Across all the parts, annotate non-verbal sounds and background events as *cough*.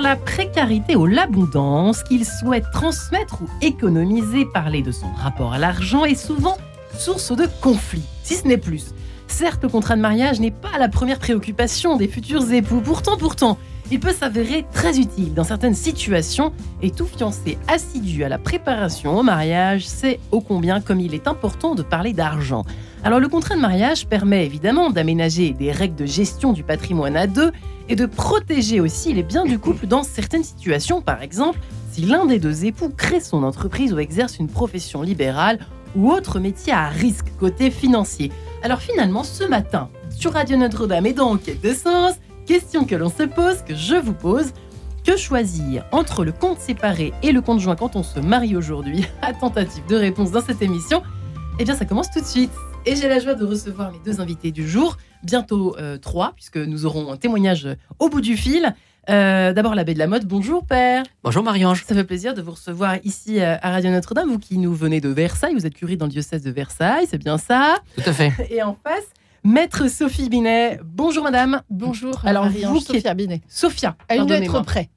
la précarité ou l'abondance, qu'ils souhaitent transmettre ou économiser, parler de son rapport à l'argent est souvent source de conflits, si ce n'est plus. Certes, le contrat de mariage n'est pas la première préoccupation des futurs époux. Pourtant, pourtant, il peut s'avérer très utile dans certaines situations et tout fiancé assidu à la préparation au mariage sait ô combien comme il est important de parler d'argent. Alors le contrat de mariage permet évidemment d'aménager des règles de gestion du patrimoine à deux et de protéger aussi les biens du couple dans certaines situations, par exemple si l'un des deux époux crée son entreprise ou exerce une profession libérale ou autre métier à risque côté financier. Alors finalement, ce matin, sur Radio Notre-Dame et dans Quête de Sens, question que l'on se pose, que je vous pose, que choisir entre le compte séparé et le compte joint quand on se marie aujourd'hui? *laughs* À tentative de réponse dans cette émission, eh bien ça commence tout de suite. Et j'ai la joie de recevoir mes deux invités du jour, bientôt euh, trois, puisque nous aurons un témoignage au bout du fil. Euh, D'abord l'abbé de la mode, bonjour père. Bonjour Marie-Ange. Ça fait plaisir de vous recevoir ici euh, à Radio Notre-Dame, vous qui nous venez de Versailles, vous êtes curé dans le diocèse de Versailles, c'est bien ça? Tout à fait. Et en face, Maître Sophie Binet. Bonjour madame. Bonjour. Alors vous Sophia Binet. Sophia. À une lettre près.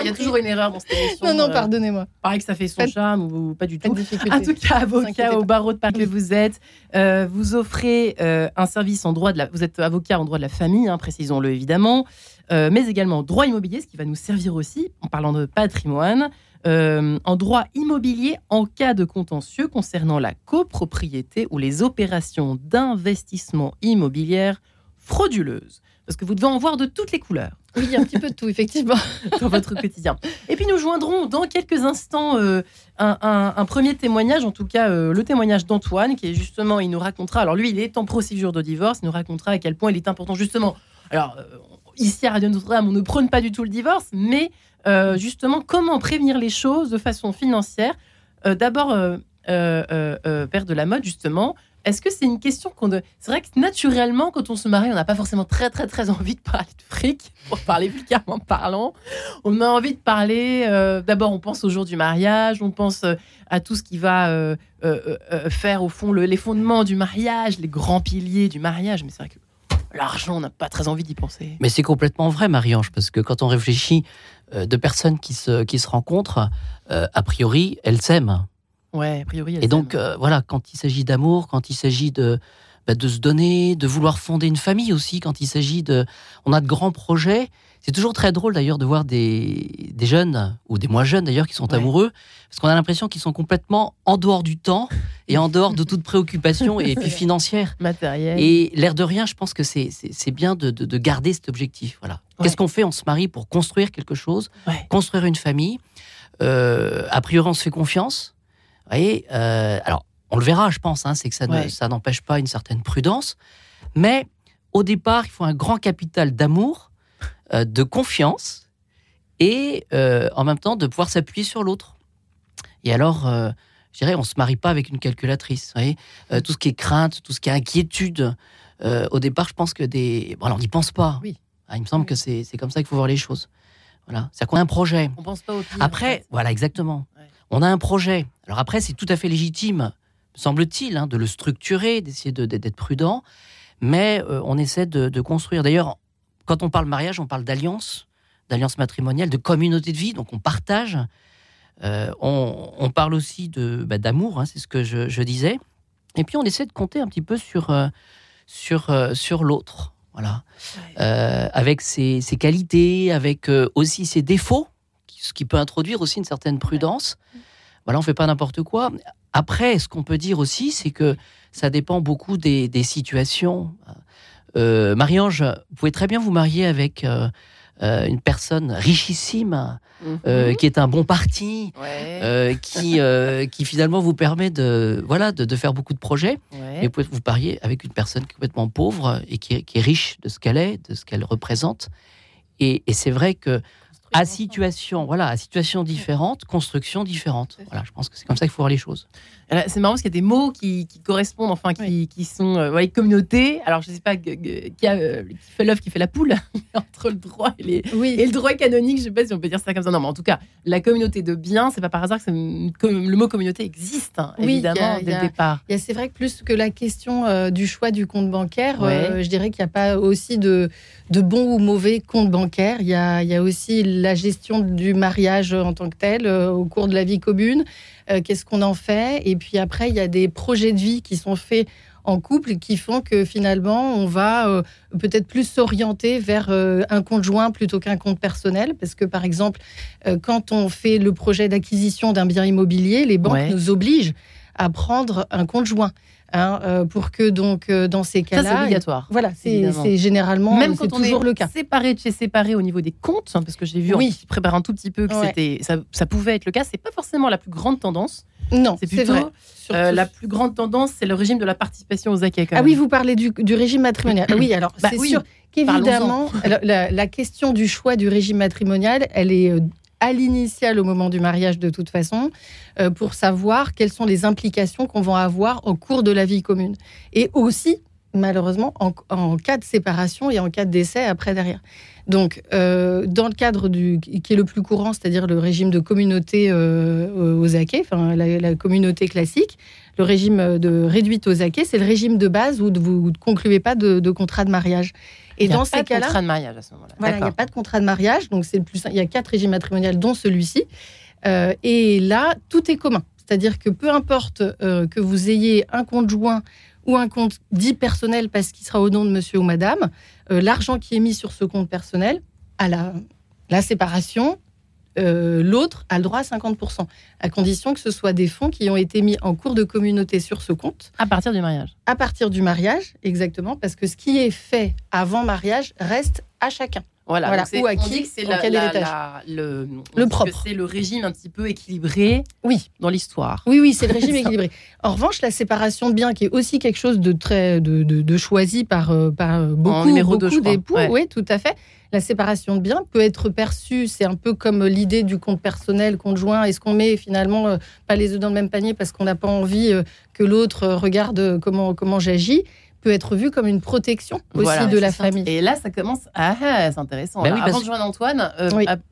Il y a toujours une erreur dans cette émission. Non, non, euh, pardonnez-moi. Pareil que ça fait son charme ou pas du tout. En tout cas, avocat au barreau de Paris que vous êtes, euh, vous offrez euh, un service en droit de la. Vous êtes avocat en droit de la famille, hein, précisons-le évidemment, mais également droit immobilier, ce qui va nous servir aussi en parlant de patrimoine. Euh, en droit immobilier en cas de contentieux concernant la copropriété ou les opérations d'investissement immobilier frauduleuses. Parce que vous devez en voir de toutes les couleurs. Oui, un petit peu de tout, effectivement. *laughs* dans votre quotidien. Et puis nous joindrons dans quelques instants euh, un, premier témoignage, en tout cas euh, le témoignage d'Antoine, qui est justement, il nous racontera, alors lui, il est en procédure de divorce, il nous racontera à quel point il est important justement. Alors, ici à Radio Notre-Dame, on ne prône pas du tout le divorce, mais euh, justement comment prévenir les choses de façon financière? Euh, d'abord, euh, père de la mode, justement, est-ce que c'est une question qu'on... C'est vrai que naturellement, quand on se marie, on n'a pas forcément très, très, très envie de parler de fric, *laughs* pour parler vulgairement parlant. On a envie de parler... D'abord, on pense au jour du mariage, on pense à tout ce qui va faire, au fond, les fondements du mariage, les grands piliers du mariage. Mais c'est vrai que l'argent, on n'a pas très envie d'y penser. Mais c'est complètement vrai, Marie-Ange, parce que quand on réfléchit euh, de personnes qui se, qui se rencontrent, euh, a priori, elles s'aiment. Ouais, a priori, elles Et donc, euh, voilà, quand il s'agit d'amour, quand il s'agit de, bah, de se donner, de vouloir fonder une famille aussi, quand il s'agit de... On a de grands projets. C'est toujours très drôle d'ailleurs de voir des, des, jeunes, ou des moins jeunes d'ailleurs, qui sont amoureux, parce qu'on a l'impression qu'ils sont complètement en dehors du temps et en dehors de toute préoccupation et puis *laughs* financière. Matériel. Et l'air de rien, je pense que c'est bien de, de, garder cet objectif. Voilà. Qu'est-ce qu'on fait On se marie pour construire quelque chose, construire une famille. Euh, a priori, on se fait confiance. Voyez euh, alors, on le verra, je pense, hein, c'est que ça, ça n'empêche pas une certaine prudence. Mais au départ, il faut un grand capital d'amour, euh, de confiance et euh, en même temps de pouvoir s'appuyer sur l'autre. Et alors, euh, je dirais, on ne se marie pas avec une calculatrice. Vous voyez tout ce qui est crainte, tout ce qui est inquiétude, au départ, je pense que des. Bon, alors, on n'y pense pas. Oui. Ah, il me semble que c'est comme ça qu'il faut voir les choses. Voilà. C'est-à-dire qu'on a un projet. On pense pas au Après, voilà, exactement. On a un projet. Alors après, c'est tout à fait légitime semble-t-il, hein, de le structurer, d'essayer d'être prudent, mais euh, on essaie de, construire. D'ailleurs, quand on parle mariage, on parle d'alliance, d'alliance matrimoniale, de communauté de vie, donc on partage. Euh, on, parle aussi de bah, d'amour, hein, c'est ce que je, disais. Et puis on essaie de compter un petit peu sur euh, sur sur l'autre, voilà, avec ses, qualités, avec aussi ses défauts, ce qui peut introduire aussi une certaine prudence. Voilà, on fait pas n'importe quoi. Après, ce qu'on peut dire aussi, c'est que ça dépend beaucoup des, situations. Euh, Marie-Ange, vous pouvez très bien vous marier avec euh, euh, une personne richissime, mhm. qui est un bon parti, qui, qui finalement vous permet de, voilà, de, faire beaucoup de projets. Mais vous pouvez vous marier avec une personne complètement pauvre et qui est, riche de ce qu'elle est, de ce qu'elle représente. Et, et c'est vrai que à situation, voilà, à situation différente, construction différente. Voilà, je pense que c'est comme ça qu'il faut voir les choses. C'est marrant parce qu'il y a des mots qui, correspondent, enfin, qui, qui sont euh, communauté. Alors, je ne sais pas qui, a, euh, qui fait l'œuvre, qui fait la poule, *laughs* entre le droit et, les, oui. et, le droit canonique. Je ne sais pas si on peut dire ça comme ça. Non, mais en tout cas, la communauté de biens, c'est pas par hasard que le mot communauté existe, hein, évidemment, dès le départ. C'est vrai que plus que la question euh, du choix du compte bancaire, je dirais qu'il n'y a pas aussi de, de bon ou mauvais compte bancaire. Il y a, il y a aussi la gestion du mariage en tant que tel au cours de la vie commune. Euh, qu'est-ce qu'on en fait? Et puis après, il y a des projets de vie qui sont faits en couple qui font que finalement, on va euh, peut-être plus s'orienter vers euh, un compte joint plutôt qu'un compte personnel. Parce que, par exemple, quand on fait le projet d'acquisition d'un bien immobilier, les banques nous obligent à prendre un compte joint. Hein, euh, pour que donc euh, dans ces cas-là, c'est obligatoire. Voilà, c'est généralement même quand on toujours le cas. Séparé de chez séparé au niveau des comptes, hein, parce que j'ai vu oui. en préparant un tout petit peu que c'était ça, ça, pouvait être le cas. C'est pas forcément la plus grande tendance. Non, c'est plutôt euh, la plus grande tendance, c'est le régime de la participation aux acquis. Ah oui, vous parlez du, du régime matrimonial. Ah oui, alors bah c'est sûr qu'évidemment *laughs* la, la, question du choix du régime matrimonial, elle est à l'initial au moment du mariage de toute façon, euh, pour savoir quelles sont les implications qu'on va avoir au cours de la vie commune. Et aussi, malheureusement, en, cas de séparation et en cas de décès après derrière. Donc, euh, dans le cadre du qui est le plus courant, c'est-à-dire le régime de communauté euh, aux acquets, enfin la, communauté classique, le régime de réduite aux acquets, c'est le régime de base où vous ne concluez pas de, de contrat de mariage. Et il dans ces cas-là, il n'y a pas de contrat de mariage à ce moment-là. Voilà, il n'y a pas de contrat de mariage, donc c'est plus. Il y a quatre régimes matrimoniaux, dont celui-ci. Euh, et là, tout est commun. C'est-à-dire que peu importe euh, que vous ayez un compte joint ou un compte dit personnel parce qu'il sera au nom de monsieur ou madame, euh, l'argent qui est mis sur ce compte personnel, à la, la séparation, euh, l'autre a le droit à 50%, à condition que ce soit des fonds qui ont été mis en cours de communauté sur ce compte. À partir du mariage. À partir du mariage, exactement, parce que ce qui est fait avant mariage reste à chacun. Voilà, voilà. ou à qui, c'est le, le propre. C'est le régime un petit peu équilibré oui. dans l'histoire. Oui, oui, c'est le régime *laughs* équilibré. En revanche, la séparation de biens, qui est aussi quelque chose de très de, de, choisi par, euh, par beaucoup, beaucoup d'époux, oui, tout à fait la séparation de biens peut être perçue, c'est un peu comme l'idée du compte personnel, conjoint. Est-ce qu'on met finalement euh, pas les œufs dans le même panier parce qu'on n'a pas envie euh, que l'autre euh, regarde comment, comment j'agis? Peut être vu comme une protection aussi de la famille. Et là, ça commence. Ah, ah c'est intéressant. Bah Avant de joindre Antoine,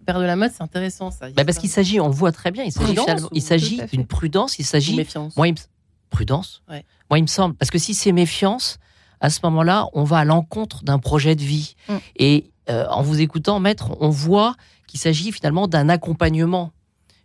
Père de la mode, c'est intéressant ça. Bah parce qu'il s'agit, on voit très bien, il s'agit il s'agit d'une prudence, il s'agit. Méfiance. Moi, Prudence. Moi, il me semble. Parce que si c'est méfiance, à ce moment-là, on va à l'encontre d'un projet de vie. Mm. Et euh, en vous écoutant, maître, on voit qu'il s'agit finalement d'un accompagnement.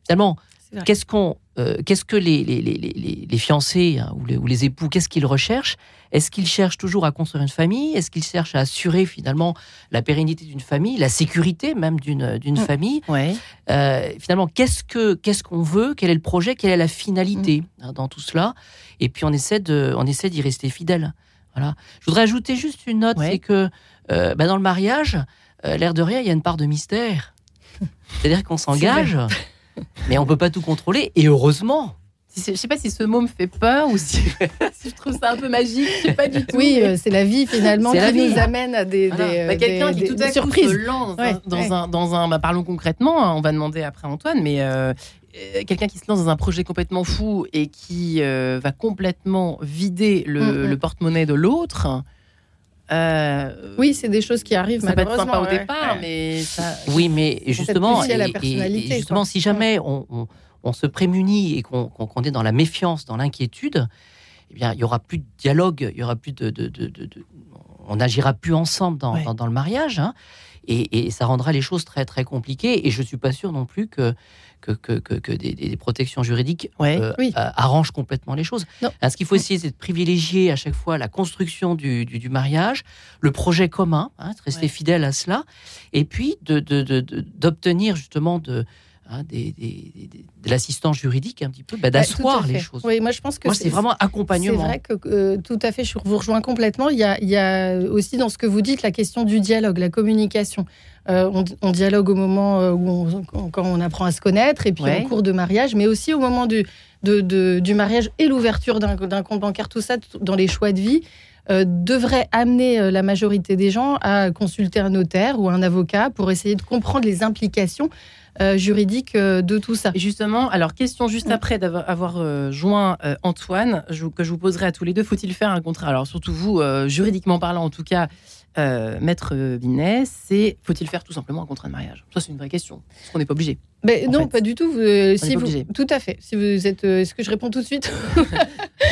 Finalement, qu'est-ce qu'on, euh, qu'est-ce que les, les, les, les fiancés hein, ou, ou, les, époux, qu'est-ce qu'ils recherchent? Est-ce qu'ils cherchent toujours à construire une famille? Est-ce qu'ils cherchent à assurer finalement la pérennité d'une famille, la sécurité même d'une d'une mm. famille? Ouais. euh, Finalement, qu'est-ce que qu'est-ce qu'on veut? Quel est le projet? Quelle est la finalité mm. hein, dans tout cela? Et puis on essaie de on essaie d'y rester fidèle. Voilà. Je voudrais ajouter juste une note, c'est que euh, bah, dans le mariage, euh, l'air de rien, il y a une part de mystère. *laughs* C'est-à-dire qu'on s'engage, *laughs* mais on peut pas tout contrôler, et heureusement. Je sais pas si ce mot me fait peur ou *laughs* si, je trouve ça un peu magique. Je sais pas du tout. Oui, euh, c'est la vie finalement qui nous amène à des, bah, quelqu'un qui tout à se lance dans, un, dans un, bah, parlons concrètement. Hein, on va demander après Antoine, mais quelqu'un qui se lance dans un projet complètement fou et qui va complètement vider le, mm, mm. le porte-monnaie de l'autre. Euh, oui, c'est des choses qui arrivent. Ça peut être sympa au départ, mais ça... oui, mais justement, et, justement, si jamais on, on, se prémunit et qu'on est dans la méfiance, dans l'inquiétude, eh bien, il y aura plus de dialogue, il y aura plus de, de, de, on n'agira plus ensemble dans, dans, le mariage, hein, et, et, ça rendra les choses très très compliquées. Et je suis pas sûr non plus que que, que, que, des, protections juridiques euh, arrangent complètement les choses. ce qu'il faut essayer, c'est de privilégier à chaque fois la construction du, du, mariage, le projet commun, hein, de rester fidèle à cela, et puis d'obtenir de, de, justement de, hein, des, de l'assistance juridique un petit peu, bah, d'asseoir les choses. Oui, moi je pense que c'est vraiment accompagnement. C'est vrai que euh, tout à fait, je vous rejoins complètement. Il y, a, il y, a, aussi dans ce que vous dites la question du dialogue, la communication. Euh, on, dialogue au moment euh, où on, quand on apprend à se connaître et puis en cours de mariage, mais aussi au moment du, du mariage et l'ouverture d'un compte bancaire, tout ça dans les choix de vie. devrait amener la majorité des gens à consulter un notaire ou un avocat pour essayer de comprendre les implications euh, juridique euh, de tout ça. justement, alors question juste après d'avoir euh, joint Antoine, que je vous poserai à tous les deux, faut-il faire un contrat? Alors surtout vous, juridiquement parlant en tout cas, maître Vinet, c'est faut-il faire tout simplement un contrat de mariage? Ça c'est une vraie question, parce qu'on n'est pas obligé. Mais non, pas du tout. si vous, tout à fait. Si vous êtes, est-ce que je réponds tout de suite? *laughs*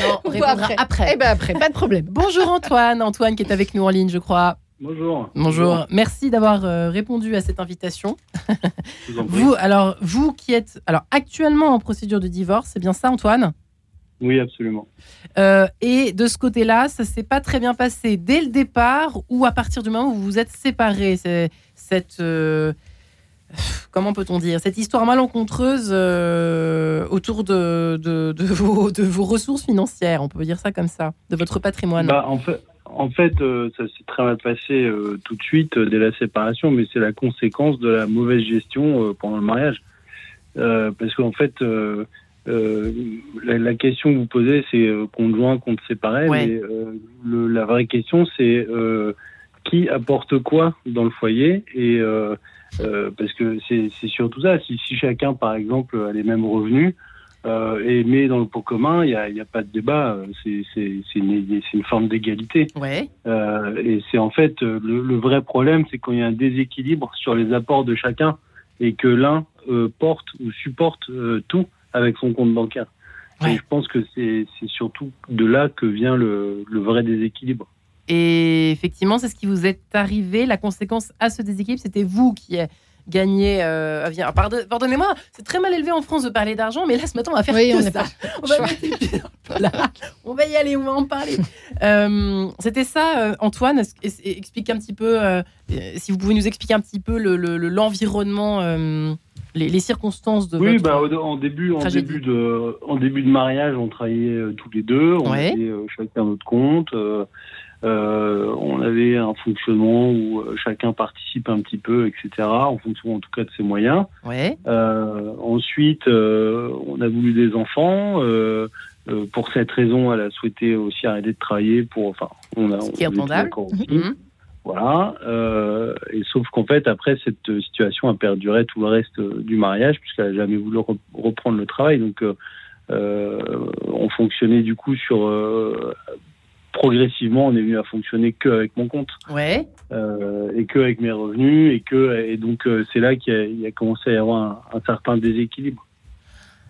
Non, on répondra après. après. Eh ben après, pas de problème. *laughs* Bonjour Antoine, Antoine qui est avec nous en ligne, je crois. Bonjour. Bonjour. Merci d'avoir euh, répondu à cette invitation. *laughs* vous, alors, vous qui êtes alors actuellement en procédure de divorce, c'est bien ça, Antoine? Oui, absolument. Euh, et de ce côté-là, ça s'est pas très bien passé dès le départ ou à partir du moment où vous vous êtes séparés. C'est cette euh, comment peut-on dire cette histoire malencontreuse autour de, de, *laughs* vos, de vos ressources financières, on peut dire ça comme ça, de votre patrimoine? Bah, en fait, en fait, euh, ça s'est très mal passé euh, tout de suite euh, dès la séparation, mais c'est la conséquence de la mauvaise gestion pendant le mariage. parce qu'en fait, la, question que vous posez, c'est conjoint, compte séparé, mais la vraie question, c'est qui apporte quoi dans le foyer et parce que c'est surtout ça. Si, si, chacun, par exemple, a les mêmes revenus, euh, et, mais dans le pot commun, il n'y a, pas de débat. C'est une, une, forme d'égalité. Ouais. Euh, et c'est en fait le, le, vrai problème, c'est quand il y a un déséquilibre sur les apports de chacun et que l'un euh, porte ou supporte euh, tout avec son compte bancaire. Et je pense que c'est surtout de là que vient le, le vrai déséquilibre. Et effectivement, c'est ce qui vous est arrivé. La conséquence à ce déséquilibre, c'était vous qui gagner. Euh, Pardonnez-moi, c'est très mal élevé en France de parler d'argent, mais là ce matin on va faire oui, on ça. on, va *laughs* on va y aller, on va en parler. Euh, c'était ça, euh, Antoine. Explique un petit peu, euh, si vous pouvez nous expliquer un petit peu l'environnement. Le, les, circonstances de oui, bah, en début, en début de, en début de mariage, on travaillait tous les deux, on avait chacun notre compte. Euh, on avait un fonctionnement où euh, chacun participe un petit peu, etc., en fonction en tout cas de ses moyens. Ouais. Euh, ensuite, euh, on a voulu des enfants. Euh, pour cette raison, elle a souhaité aussi arrêter de travailler pour. Enfin, on a. Ce qui est. Voilà. et sauf qu'en fait, après, cette situation a perduré tout le reste du mariage, puisqu'elle n'a jamais voulu reprendre le travail. Donc, on fonctionnait du coup sur progressivement, on est venu à fonctionner que avec mon compte. Ouais. Euh, et que avec mes revenus et que et donc euh, c'est là qu'il a, a, commencé à y avoir un, certain déséquilibre.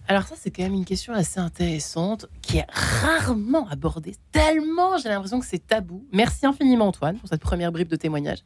Alors ça c'est quand même une question assez intéressante qui est rarement abordée. Tellement j'ai l'impression que c'est tabou. Merci infiniment Antoine pour cette première bribe de témoignage.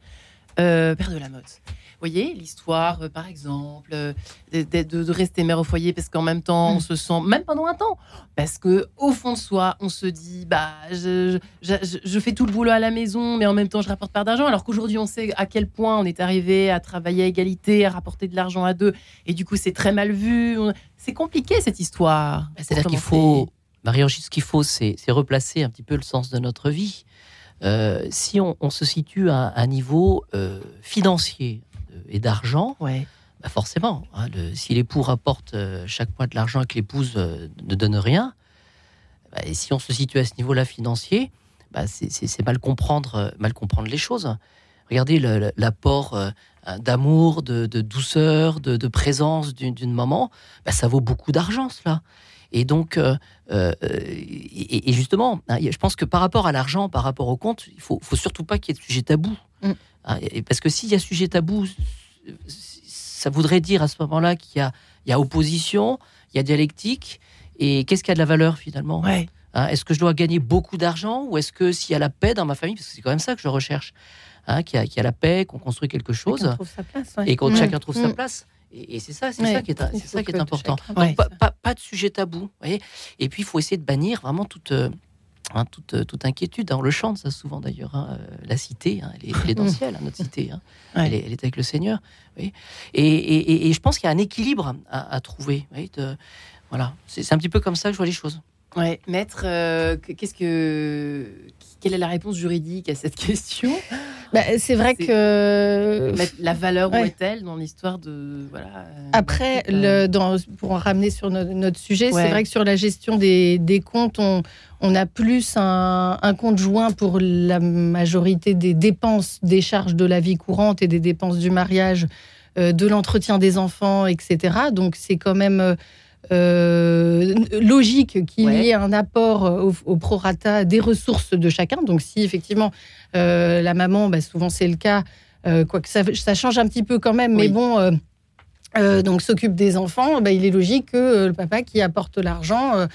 Euh, Père de la Motte voyez, l'histoire, euh, par exemple, euh, de, rester mère au foyer parce qu'en même temps, on mm. se sent, même pendant un temps, parce que au fond de soi, on se dit, bah, je, je, fais tout le boulot à la maison, mais en même temps, je rapporte pas d'argent. Alors qu'aujourd'hui, on sait à quel point on est arrivé à travailler à égalité, à rapporter de l'argent à deux, et du coup, c'est très mal vu. C'est compliqué cette histoire. Bah, c'est-à-dire qu'il faut, marie ce qu'il faut, c'est replacer un petit peu le sens de notre vie. Euh, si on, se situe à un niveau financier, et d'argent, ouais. bah forcément, hein, si l'époux rapporte euh, chaque mois de l'argent et que l'épouse euh, ne donne rien, bah, et si on se situe à ce niveau-là financier, bah, c'est mal comprendre, euh, mal comprendre les choses. Regardez l'apport d'amour, de, douceur, de, présence d'une maman, bah, ça vaut beaucoup d'argent cela. Et donc, et, justement, hein, je pense que par rapport à l'argent, par rapport au compte, il faut, faut surtout pas qu'il y ait de sujet tabou. Mm. Hein, parce que s'il y a sujet tabou, ça voudrait dire à ce moment-là qu'il y, a, opposition, il y a dialectique. Et qu'est-ce qui a de la valeur finalement? Hein, Est-ce que je dois gagner beaucoup d'argent ou est-ce que s'il y a la paix dans ma famille, parce que c'est quand même ça que je recherche, hein, qu'il y, a la paix, qu'on construit quelque chose et que chacun trouve sa place. Et, c'est ça, c'est ça qui est, ça qui est important. pas, de sujet tabou. et puis il faut essayer de bannir vraiment toute, euh, Hein, toute, toute, inquiétude. On le chante ça souvent d'ailleurs. Hein, euh, la cité, hein, elle, est, dans le ciel, notre cité. Elle, est, elle, est, avec le Seigneur. Oui. Et, et, je pense qu'il y a un équilibre à, trouver. de, voilà, c'est un petit peu comme ça que je vois les choses. Ouais, maître, euh, qu'est-ce que quelle est la réponse juridique à cette question? Bah, c'est vrai que la valeur où est-elle dans l'histoire de voilà. Euh, Après, le, dans, pour en ramener sur notre, sujet, c'est vrai que sur la gestion des, des comptes, on, on a plus un, un, compte joint pour la majorité des dépenses, des charges de la vie courante et des dépenses du mariage, euh, de l'entretien des enfants, etc. Donc c'est quand même euh, logique qu'il y ait un apport au, au, prorata des ressources de chacun. Donc si effectivement euh, la maman, bah, souvent c'est le cas, euh, quoique ça, ça, change un petit peu quand même, mais bon. donc s'occupe des enfants, bah, il est logique que le papa qui apporte l'argent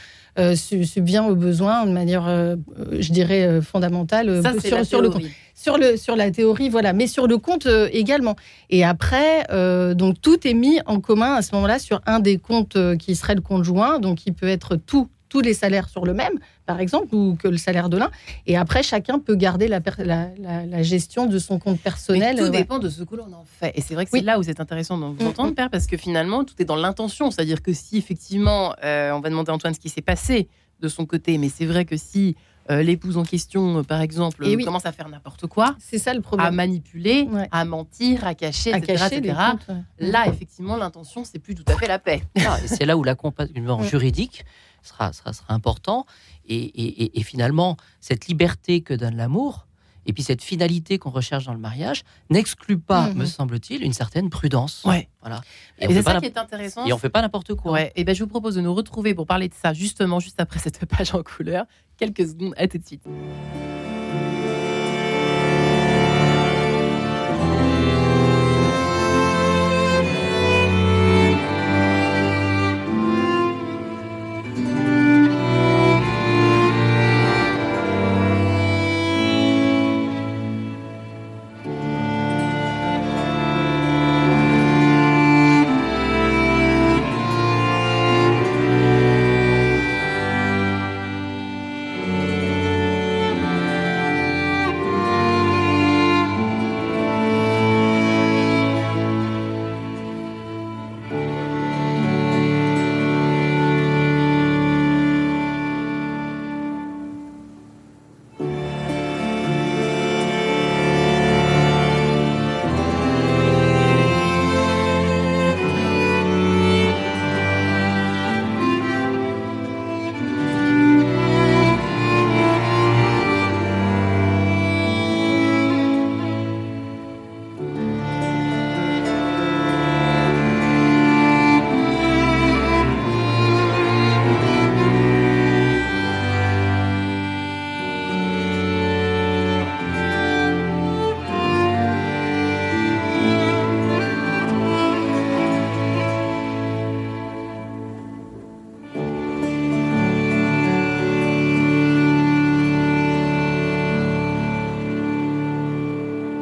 subvient aux besoins de manière, je dirais, fondamentale sur, sur le compte sur, le, sur la théorie, voilà, mais sur le compte euh, également. Et après, euh, donc tout est mis en commun à ce moment-là sur un des comptes euh, qui serait le compte joint, donc il peut être tout, tous les salaires sur le même, par exemple, ou que le salaire de l'un. Et après, chacun peut garder la, la, gestion de son compte personnel. tout dépend de ce que l'on en fait. Et c'est vrai que c'est là où c'est intéressant de vous mm, entendre, mm. Père, parce que finalement, tout est dans l'intention. C'est-à-dire que si effectivement, on va demander à Antoine ce qui s'est passé de son côté, mais c'est vrai que si euh, l'épouse en question, euh, par exemple, commence à faire n'importe quoi. C'est ça le problème. À manipuler, à mentir, à cacher, etc. Là, effectivement, l'intention, c'est plus tout à fait la paix. et c'est là où l'accompagnement *laughs* juridique sera, sera, sera important. Et, finalement, cette liberté que donne l'amour, et puis cette finalité qu'on recherche dans le mariage n'exclut pas, mhm. me semble-t-il, une certaine prudence. Ouais. Voilà. Et, c'est ça qui est intéressant. Et on fait pas n'importe quoi. Ouais. Et ben je vous propose de nous retrouver pour parler de ça justement juste après cette page en couleur. Quelques secondes. À tout de suite.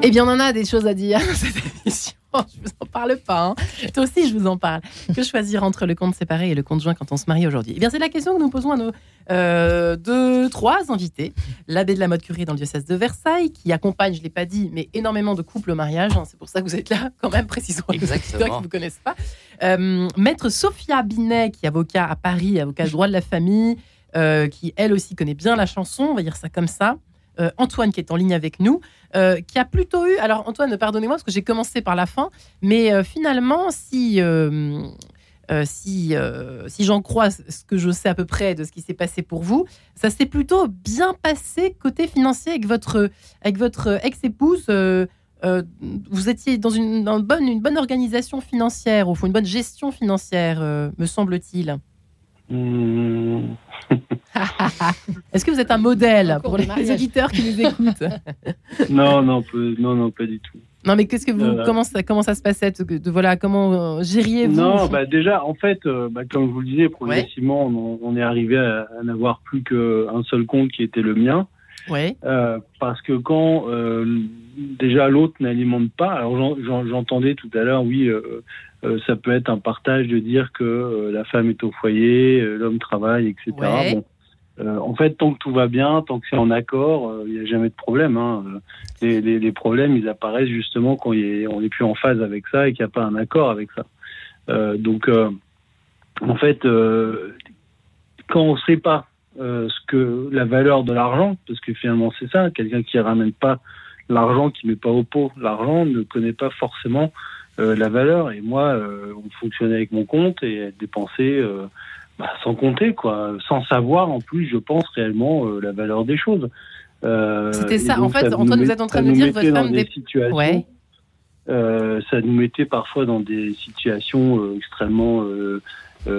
Eh bien, on en a des choses à dire dans cette émission. Je vous en parle pas. Hein. Toi aussi, je vous en parle. Que choisir entre le compte séparé et le compte joint quand on se marie aujourd'hui? Eh bien, c'est la question que nous posons à nos euh, deux, trois invités. L'abbé de la mode curie dans le diocèse de Versailles, qui accompagne, je ne l'ai pas dit, mais énormément de couples au mariage. Hein. C'est pour ça que vous êtes là, quand même, précisons. Exactement. qui ne vous connaissent pas. Euh, Maître Sophia Binet, qui est avocat à Paris, avocat de droit de la famille, euh, qui elle aussi connaît bien la chanson, on va dire ça comme ça. Euh, Antoine qui est en ligne avec nous, euh, qui a plutôt eu. Alors Antoine, pardonnez-moi parce que j'ai commencé par la fin, mais euh, finalement, si si, si j'en crois ce que je sais à peu près de ce qui s'est passé pour vous, ça s'est plutôt bien passé côté financier avec votre avec votre ex-épouse. vous étiez dans une, bonne, une bonne organisation financière, au fond, une bonne gestion financière, me semble-t-il. Mmh. *laughs* Est-ce que vous êtes un modèle pour les auditeurs qui nous écoutent *laughs* *laughs* non, non, non, non, pas du tout. Non, mais qu'est-ce que vous, euh, comment ça, comment ça se passait de, voilà, comment euh, gériez-vous Non, bah déjà, en fait, euh, bah, comme je vous le disais, progressivement, on, est arrivé à, n'avoir plus qu'un seul compte qui était le mien. Ouais. parce que quand déjà l'autre n'alimente pas, alors j'entendais tout à l'heure, oui, euh, ça peut être un partage de dire que euh, la femme est au foyer, euh, l'homme travaille, etc. en fait, tant que tout va bien, tant que c'est en accord, il n'y a jamais de problème. Hein. Les, les, les, problèmes, ils apparaissent justement quand on n'est plus en phase avec ça et qu'il n'y a pas un accord avec ça. donc, en fait, quand on ne sait pas ce que la valeur de l'argent, parce que finalement c'est ça, quelqu'un qui ramène pas l'argent qui met pas au pot. L'argent ne connaît pas forcément la valeur. Et moi, on fonctionnait avec mon compte et dépenser bah, sans compter, quoi, sans savoir en plus, je pense réellement la valeur des choses. C'était ça. En fait, Antoine, vous êtes en train de me dire que votre femme des situations. Ouais. ça nous mettait parfois dans des situations extrêmement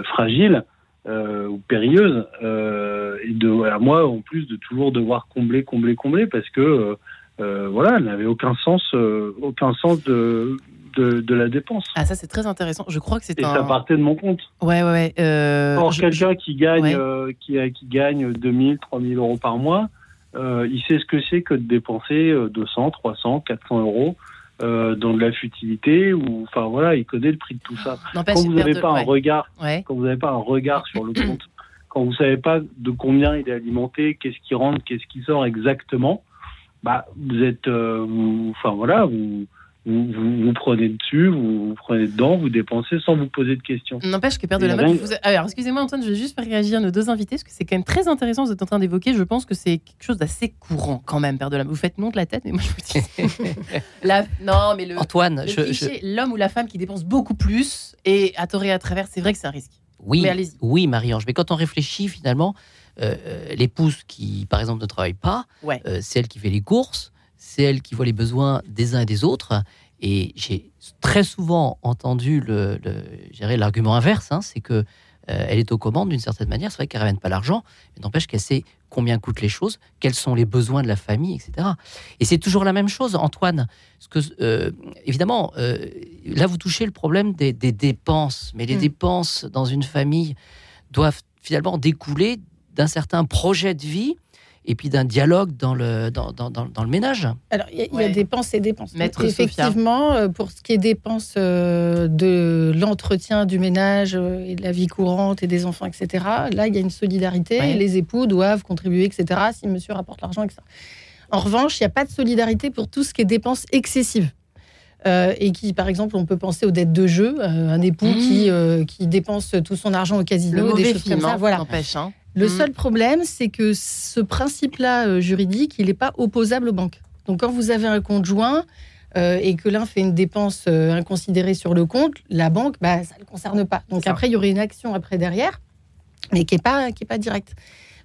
fragiles. Euh, ou périlleuse. Euh, et de, à moi, en plus de toujours devoir combler, combler, combler, parce que euh, voilà, elle n'avait aucun sens, aucun sens de, de, la dépense. Ah, ça, c'est très intéressant. Je crois que c'est Et ça partait de mon compte. Ouais, ouais, ouais. Or, quelqu'un qui gagne, qui, qui gagne 2000, 3000 euros par mois, il sait ce que c'est que de dépenser 200, 300, 400 euros euh, dans de la futilité ou enfin voilà, il connaît le prix de tout ça. quand vous n'avez pas un regard, quand vous n'avez pas un regard sur le *clears throat* compte, quand vous savez pas de combien il est alimenté, qu'est-ce qui rentre, qu'est-ce qui sort exactement, bah vous êtes, euh, enfin voilà, vous vous, vous, prenez dessus, vous, prenez dedans, vous dépensez sans vous poser de questions. N'empêche que Père de la Mode, vous... alors excusez-moi Antoine, je vais juste faire réagir nos deux invités, parce que c'est quand même très intéressant ce que vous êtes en train d'évoquer. Je pense que c'est quelque chose d'assez courant quand même, Père de la Mode. Vous faites non de la tête, mais moi je vous dis. *laughs* la... Non, mais le, Antoine, l'homme ou la femme qui dépense beaucoup plus, et à tort et à travers, c'est vrai que c'est un risque. Oui, oui Marie-Ange, mais quand on réfléchit finalement, l'épouse qui, par exemple, ne travaille pas, ouais. euh, c'est elle qui fait les courses, c'est elle qui voit les besoins des uns et des autres. Et j'ai très souvent entendu le, l'argument inverse, hein, c'est que euh, elle est aux commandes d'une certaine manière. C'est vrai qu'elle ne ramène pas l'argent, mais n'empêche qu'elle sait combien coûtent les choses, quels sont les besoins de la famille, etc. Et c'est toujours la même chose, Antoine. Parce que, euh, évidemment, euh, là, vous touchez le problème des, dépenses, mais les mm. dépenses dans une famille doivent finalement découler d'un certain projet de vie et puis d'un dialogue dans le, dans, dans, dans, le ménage. Alors, il y, a dépenses et dépenses. effectivement, euh, pour ce qui est dépenses euh, de l'entretien du ménage euh, et de la vie courante et des enfants, etc., là, il y a une solidarité. Les époux doivent contribuer, etc., si monsieur rapporte l'argent, etc. En revanche, il n'y a pas de solidarité pour tout ce qui est dépenses excessives. et qui, par exemple, on peut penser aux dettes de jeu, un époux mmh. qui, qui dépense tout son argent au casino, des choses comme ça. Hein, voilà. Hein. Le mm. seul problème, c'est que ce principe-là euh, juridique, il n'est pas opposable aux banques. Donc quand vous avez un compte joint euh, et que l'un fait une dépense euh, inconsidérée sur le compte, la banque, bah, ça ne le concerne pas. Donc après, il y aurait une action après derrière, mais qui n'est pas, qui est pas directe.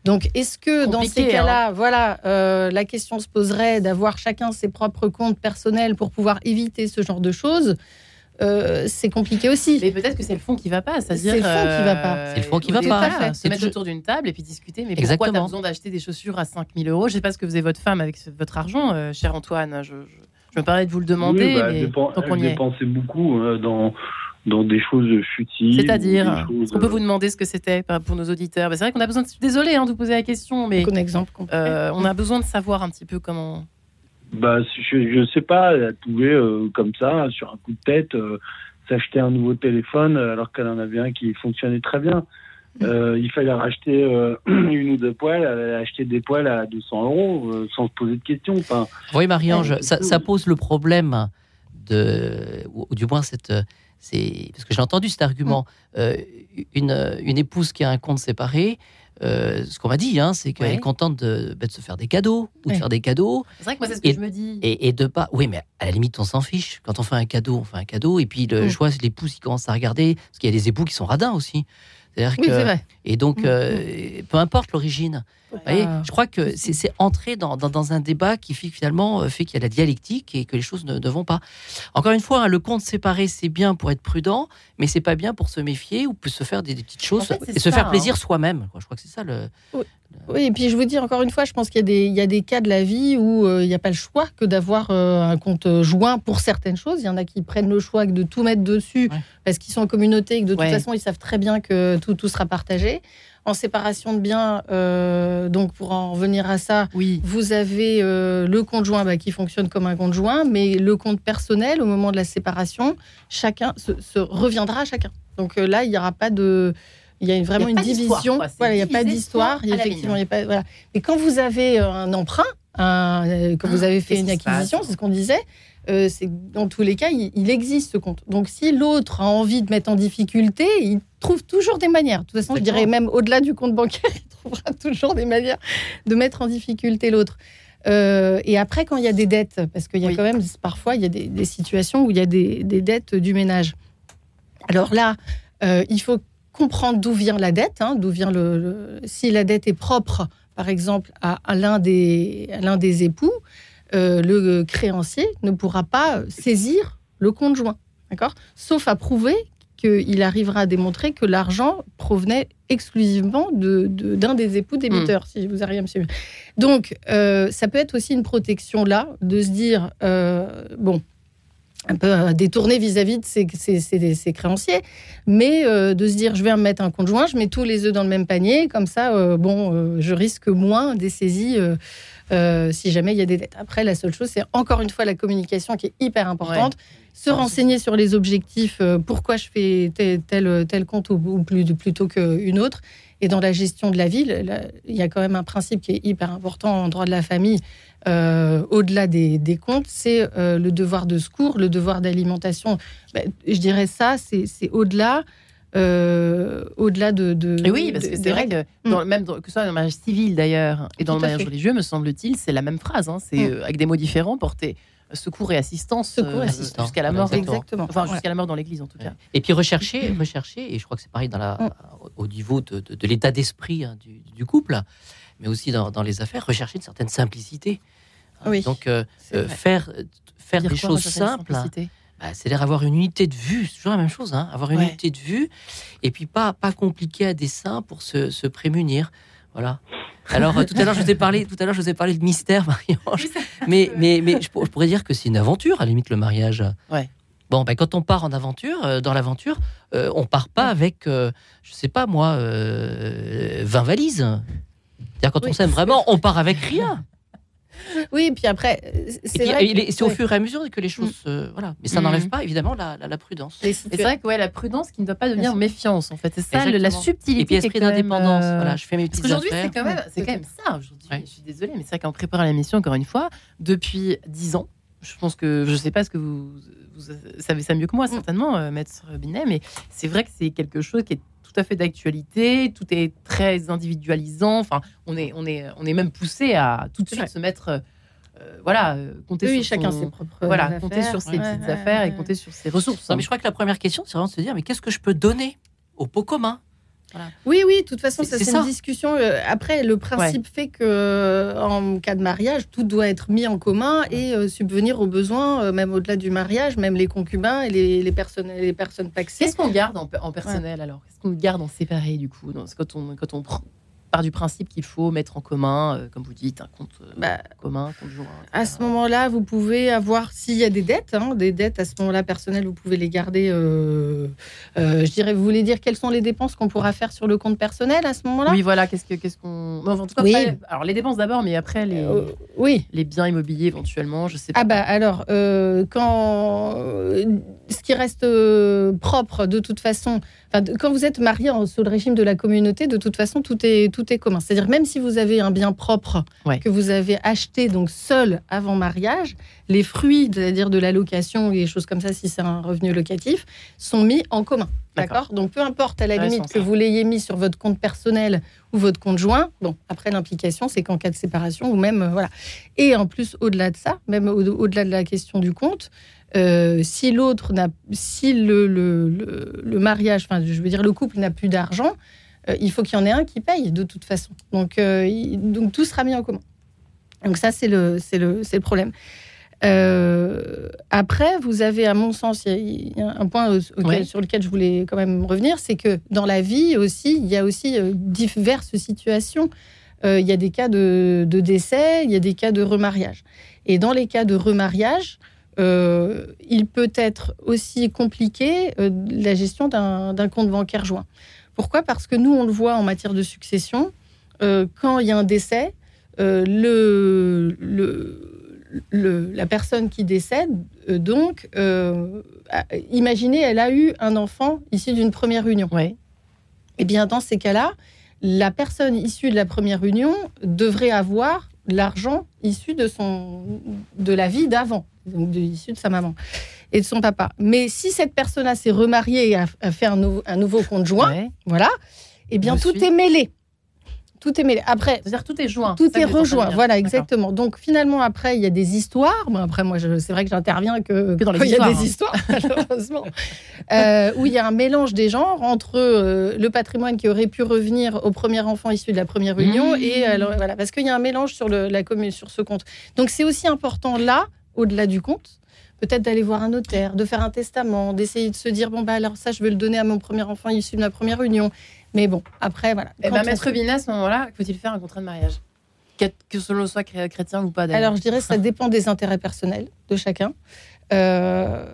Donc, est-ce que dans ces cas-là, hein. voilà, la question se poserait d'avoir chacun ses propres comptes personnels pour pouvoir éviter ce genre de choses? Euh, c'est compliqué aussi. Mais peut-être que c'est le fond qui va pas. C'est le fond qui va pas. Euh, c'est le fond qui va pas. Se mettre autour d'une table et puis discuter. Mais pourquoi tu as besoin d'acheter des chaussures à 5000 euros? Je sais pas ce que faisait votre femme avec votre argent, euh, cher Antoine. Je, me permets de vous le demander. Oui, bah, mais dépensait beaucoup dans dans des choses futiles. C'est-à-dire, on peut vous demander ce que c'était pour nos auditeurs bah, C'est vrai qu'on a besoin de... Désolé hein, de vous poser la question, mais... Un exemple on a besoin de savoir un petit peu comment bah, je ne sais pas, elle pouvait euh, comme ça, sur un coup de tête, euh, s'acheter un nouveau téléphone alors qu'elle en avait un qui fonctionnait très bien. Mm. Euh, il fallait racheter *clears throat* une ou deux poêles, elle a acheté des poêles à 200 euros sans se poser de questions. Enfin, oui, Marie-Ange, ça, ça, pose le problème de, ou, du moins cette, c'est parce que j'ai entendu cet argument, mm. une, une épouse qui a un compte séparé euh, ce qu'on m'a dit, hein, c'est qu'elle est contente de, bah, de, se faire des cadeaux ou de faire des cadeaux. C'est vrai que moi, c'est ce que je me dis. Et, de pas. Oui, mais à la limite, on s'en fiche. Quand on fait un cadeau, on fait un cadeau. Et puis, le, choix, c'est l'époux qui commence à regarder. Parce qu'il y a des époux qui sont radins aussi. C'est-à-dire oui, que. Vrai. Et donc, mm, euh, mm. peu importe l'origine. Je crois que c'est entrer dans, dans, un débat qui finalement euh, fait qu'il y a la dialectique et que les choses ne, vont pas. Encore une fois, hein, le compte séparé, c'est bien pour être prudent, mais c'est pas bien pour se méfier ou pour se faire des, petites choses et se faire plaisir hein. soi-même. Je crois que c'est ça le, oui. et puis je vous dis encore une fois, je pense qu'il y, y, a des cas de la vie où euh, il n'y a pas le choix que d'avoir un compte joint pour certaines choses. Il y en a qui prennent le choix de tout mettre dessus parce qu'ils sont en communauté et que de toute façon, ils savent très bien que tout, tout sera partagé en séparation de biens, euh, donc pour en revenir à ça, oui. vous avez euh, le conjoint bah, qui fonctionne comme un conjoint, mais le compte personnel, au moment de la séparation, chacun se, reviendra à chacun. Donc euh, là, il n'y aura pas de. Il y a vraiment une division. Voilà, il n'y a pas d'histoire. Effectivement, il a pas. Voilà. Mais quand vous avez un emprunt, un, quand vous avez fait une acquisition, c'est ce qu'on disait. Euh, c'est dans tous les cas, il, existe ce compte. Donc, si l'autre a envie de mettre en difficulté, il trouve toujours des manières. De toute façon, je dirais même au-delà du compte bancaire, *laughs* il trouvera toujours des manières de mettre en difficulté l'autre. et après, quand il y a des dettes, parce qu'il y a quand même parfois il y a des, situations où il y a des, dettes du ménage. Alors là, il faut comprendre d'où vient la dette, hein, d'où vient le, si la dette est propre, par exemple, à, l'un des, l'un des époux, le créancier ne pourra pas saisir le conjoint, d'accord? Sauf à prouver qu'il arrivera à démontrer que l'argent provenait exclusivement d'un de, d'un des époux débiteurs, hmm. si vous arrivez à me suivre. Donc, euh, ça peut être aussi une protection là, de se dire, euh, bon, un peu euh, détourné vis-à-vis de ses, créanciers, mais de se dire, je vais me mettre un conjoint, je mets tous les œufs dans le même panier, comme ça, bon, je risque moins des saisies. Si jamais il y a des dettes. Après, la seule chose, c'est encore une fois la communication qui est hyper importante se renseigner sur les objectifs, euh, pourquoi je fais tel, tel, compte ou, plus, plutôt qu'une autre. Et dans la gestion de la ville, il y a quand même un principe qui est hyper important en droit de la famille, euh, au-delà des, comptes, c'est euh, le devoir de secours, le devoir d'alimentation. Ben, je dirais ça, c'est au-delà. Au-delà de, oui, parce que c'est vrai que mm. même que ce soit dans le mariage civil d'ailleurs et dans le mariage religieux, me semble-t-il, c'est la même phrase. Hein. c'est mm. avec des mots différents portés secours et assistance, euh, jusqu'à la mort. Exactement. Enfin, jusqu'à la mort dans l'Église, en tout cas. Et puis rechercher, rechercher, et je crois que c'est pareil dans la, mm. au niveau de, l'état d'esprit hein, du, couple, mais aussi dans, les affaires, rechercher une certaine simplicité. Oui, Donc, euh, euh, faire, faire des choses simples. Bah, c'est-à-dire avoir une unité de vue, c'est toujours la même chose, hein, avoir une unité de vue, et puis pas, pas compliquer à dessein pour se, se prémunir. Voilà. Alors euh, tout à l'heure je vous ai parlé, tout à l'heure je vous ai parlé de mystère, Marie-Ange. Mais mais mais je, pourrais dire que c'est une aventure à la limite le mariage. Ouais. Bon, ben, quand on part en aventure, euh, dans l'aventure, euh, on part pas avec, je sais pas moi, 20 valises. C'est-à-dire quand on s'aime vraiment, on part avec rien. Oui, puis après, c'est au fur et à mesure que les choses, mm. voilà. Mais ça mm. n'enlève pas évidemment la, prudence. c'est vrai que ouais, la prudence qui ne doit pas devenir méfiance, en fait. C'est ça, la subtilité. Et puis esprit d'indépendance. Euh, voilà, je fais mes petites Aujourd'hui, c'est quand même, c'est quand même ça. Aujourd'hui, je suis désolée, mais c'est vrai qu'en préparant l'émission, encore une fois, depuis dix ans, je pense que je sais pas ce que vous, savez ça mieux que moi, mm. certainement, euh, Maître Binet, mais c'est vrai que c'est quelque chose qui est tout à fait d'actualité, tout est très individualisant. Enfin, on est, on est, on est même poussé à tout de suite se mettre, euh, voilà, euh, compter sur chacun ses propres voilà, compter sur ses petites affaires et compter sur ses ressources. mais je crois que la première question, c'est vraiment de se dire, mais qu'est-ce que je peux donner au pot commun? Oui, oui, de toute façon, ça c'est une discussion. Euh, après, le principe fait que euh, en cas de mariage, tout doit être mis en commun et euh, subvenir aux besoins, même au-delà du mariage, même les concubins et les, personnes, les personnes paxées. Qu'est-ce qu'on garde en, personnel alors? Qu'est-ce qu'on garde en séparé du coup? Quand on, quand on prend part du principe qu'il faut mettre en commun, euh, comme vous dites, un compte euh, bah, commun, compte joint. À ce moment-là, vous pouvez avoir, s'il y a des dettes, hein, des dettes à ce moment-là personnelles, vous pouvez les garder. Euh, je dirais, vous voulez dire quelles sont les dépenses qu'on pourra faire sur le compte personnel à ce moment-là? Oui, voilà. Qu'est-ce que, qu'est-ce qu'on. en tout cas, alors les dépenses d'abord, mais après les. oui. Les biens immobiliers éventuellement, je sais ah pas. Ah bah alors, quand ce qui reste propre de toute façon quand vous êtes marié sous le régime de la communauté, de toute façon, tout est, tout est commun. C'est-à-dire, même si vous avez un bien propre que vous avez acheté donc seul avant mariage, les fruits, c'est-à-dire de la location ou des choses comme ça, si c'est un revenu locatif, sont mis en commun. D'accord Donc, peu importe à la limite que vous l'ayez mis sur votre compte personnel ou votre compte joint, bon, après l'implication, c'est qu'en cas de séparation ou même, euh, voilà. Et en plus, au-delà de ça, même au-delà de la question du compte, euh, si l'autre n'a, si le, le, mariage, enfin, je veux dire, le couple n'a plus d'argent, euh, il faut qu'il y en ait un qui paye de toute façon. Donc, euh, donc tout sera mis en commun. Donc ça, c'est le, c'est le, le problème. après, vous avez, à mon sens, il y, a un point sur lequel je voulais quand même revenir, c'est que dans la vie aussi, il y a aussi diverses situations. il y a des cas de, de, décès, il y a des cas de remariage. Et dans les cas de remariage, euh, il peut être aussi compliqué euh, la gestion d'un compte bancaire joint. Pourquoi? Parce que nous, on le voit en matière de succession, euh, quand il y a un décès, le, la personne qui décède, donc, imaginez, elle a eu un enfant issu d'une première union. Ouais. Eh bien, dans ces cas-là, la personne issue de la première union devrait avoir l'argent issu de, son, de la vie d'avant, donc issu de sa maman et de son papa. Mais si cette personne-là s'est remariée et a, fait un, un, nouveau conjoint, voilà, eh bien tout est mêlé. tout est mêlé. Après, c'est-à-dire tout est joint. Tout est rejoint, voilà, exactement. Donc finalement, après, il y a des histoires. Bon, après, moi, c'est vrai que j'interviens que, dans les histoires. *laughs* Il y a des hein. histoires, *laughs* malheureusement. euh, où il y a un mélange des genres entre euh, le patrimoine qui aurait pu revenir au premier enfant issu de la première union mmh. et alors, voilà, parce qu'il y a un mélange sur le, la commune, sur ce compte. Donc c'est aussi important là, au-delà du compte, peut-être d'aller voir un notaire, de faire un testament, d'essayer de se dire bon bah alors ça je vais le donner à mon premier enfant issu de ma première union. Mais bon, après voilà. Et eh ben, Maître Binet, à ce moment-là, faut-il faire un contrat de mariage? Que selon soit chrétien ou pas Alors je dirais que ça dépend des intérêts personnels de chacun. Euh,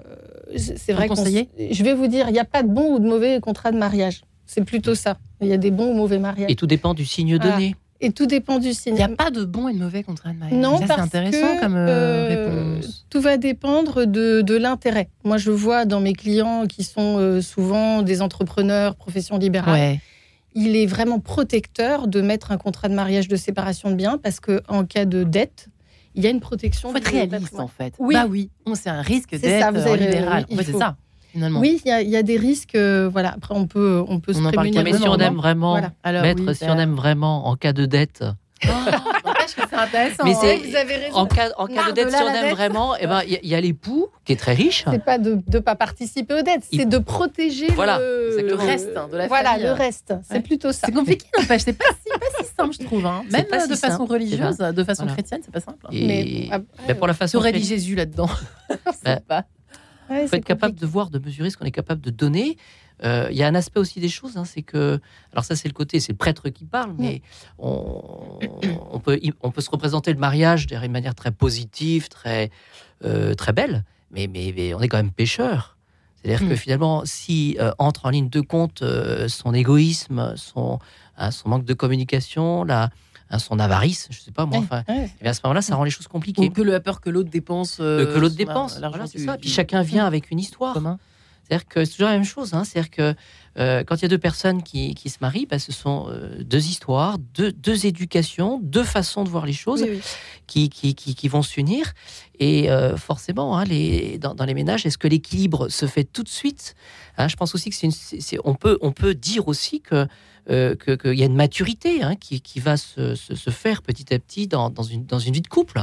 c'est vrai que je vais vous dire, il n'y a pas de bon ou de mauvais contrat de mariage. C'est plutôt ça. Il y a des bons ou mauvais mariages. Et tout dépend du signe donné. Et tout dépend du signe. Il n'y a pas de bon et de mauvais contrat de mariage. Non, c'est intéressant comme euh, euh, réponse. Tout va dépendre de, de l'intérêt. Moi, je vois dans mes clients qui sont euh, souvent des entrepreneurs, profession libérale. Il est vraiment protecteur de mettre un contrat de mariage de séparation de biens parce que en cas de dette, il y a une protection. Il faut être réaliste en fait. Oui. Bah oui, c'est un risque d'être en libéral. c'est ça. Oui, il y, a des risques. Euh, voilà. Après, on peut, on peut se prémunir. Mais si on aime vraiment, maître, si on aime vraiment en cas de dette. *laughs* Oh, c'est intéressant. Mais c'est, vous avez raison. En cas, en cas de dette, si on aime vraiment, eh ben, il y, a l'époux qui est très riche. C'est pas de ne pas participer aux dettes, c'est de protéger le, reste hein, de la voilà, le reste. C'est plutôt ça. C'est compliqué, n'empêche. C'est pas si, pas si simple, je trouve. Hein. Même de façon religieuse, de façon chrétienne, c'est pas simple. Et... Mais, pour la façon. Aurait dit Jésus là-dedans. *laughs* Je pas. Il faut être capable de voir, de mesurer ce qu'on est capable de donner. Euh, il y a un aspect aussi des choses, hein, c'est que, alors ça c'est le côté, c'est le prêtre qui parle, mais on, peut, on peut se représenter le mariage d'une manière très positive, très, euh, très belle, mais, mais, on est quand même pécheur. C'est-à-dire que mm. finalement, si euh, entre en ligne de compte son égoïsme, son, hein, son manque de communication, la, Hein, son avarice, je sais pas moi. Enfin, Et à ce moment-là, ça rend les choses compliquées. Ou que le peur que l'autre dépense. que l'autre dépense. Voilà, c'est ça. Puis chacun vient avec une histoire. C'est-à-dire que c'est toujours la même chose. Hein. C'est-à-dire que euh, quand il y a deux personnes qui, qui se marient, bah, ce sont euh, deux histoires, deux, deux, éducations, deux façons de voir les choses Qui, qui, qui, vont s'unir. Et euh, forcément, hein, les, dans, dans, les ménages, est-ce que l'équilibre se fait tout de suite hein, Je pense aussi que c'est une, on peut, on peut dire aussi que qu'il y a une maturité hein, qui, qui, va se, se, se, faire petit à petit dans, dans, une, dans une vie de couple.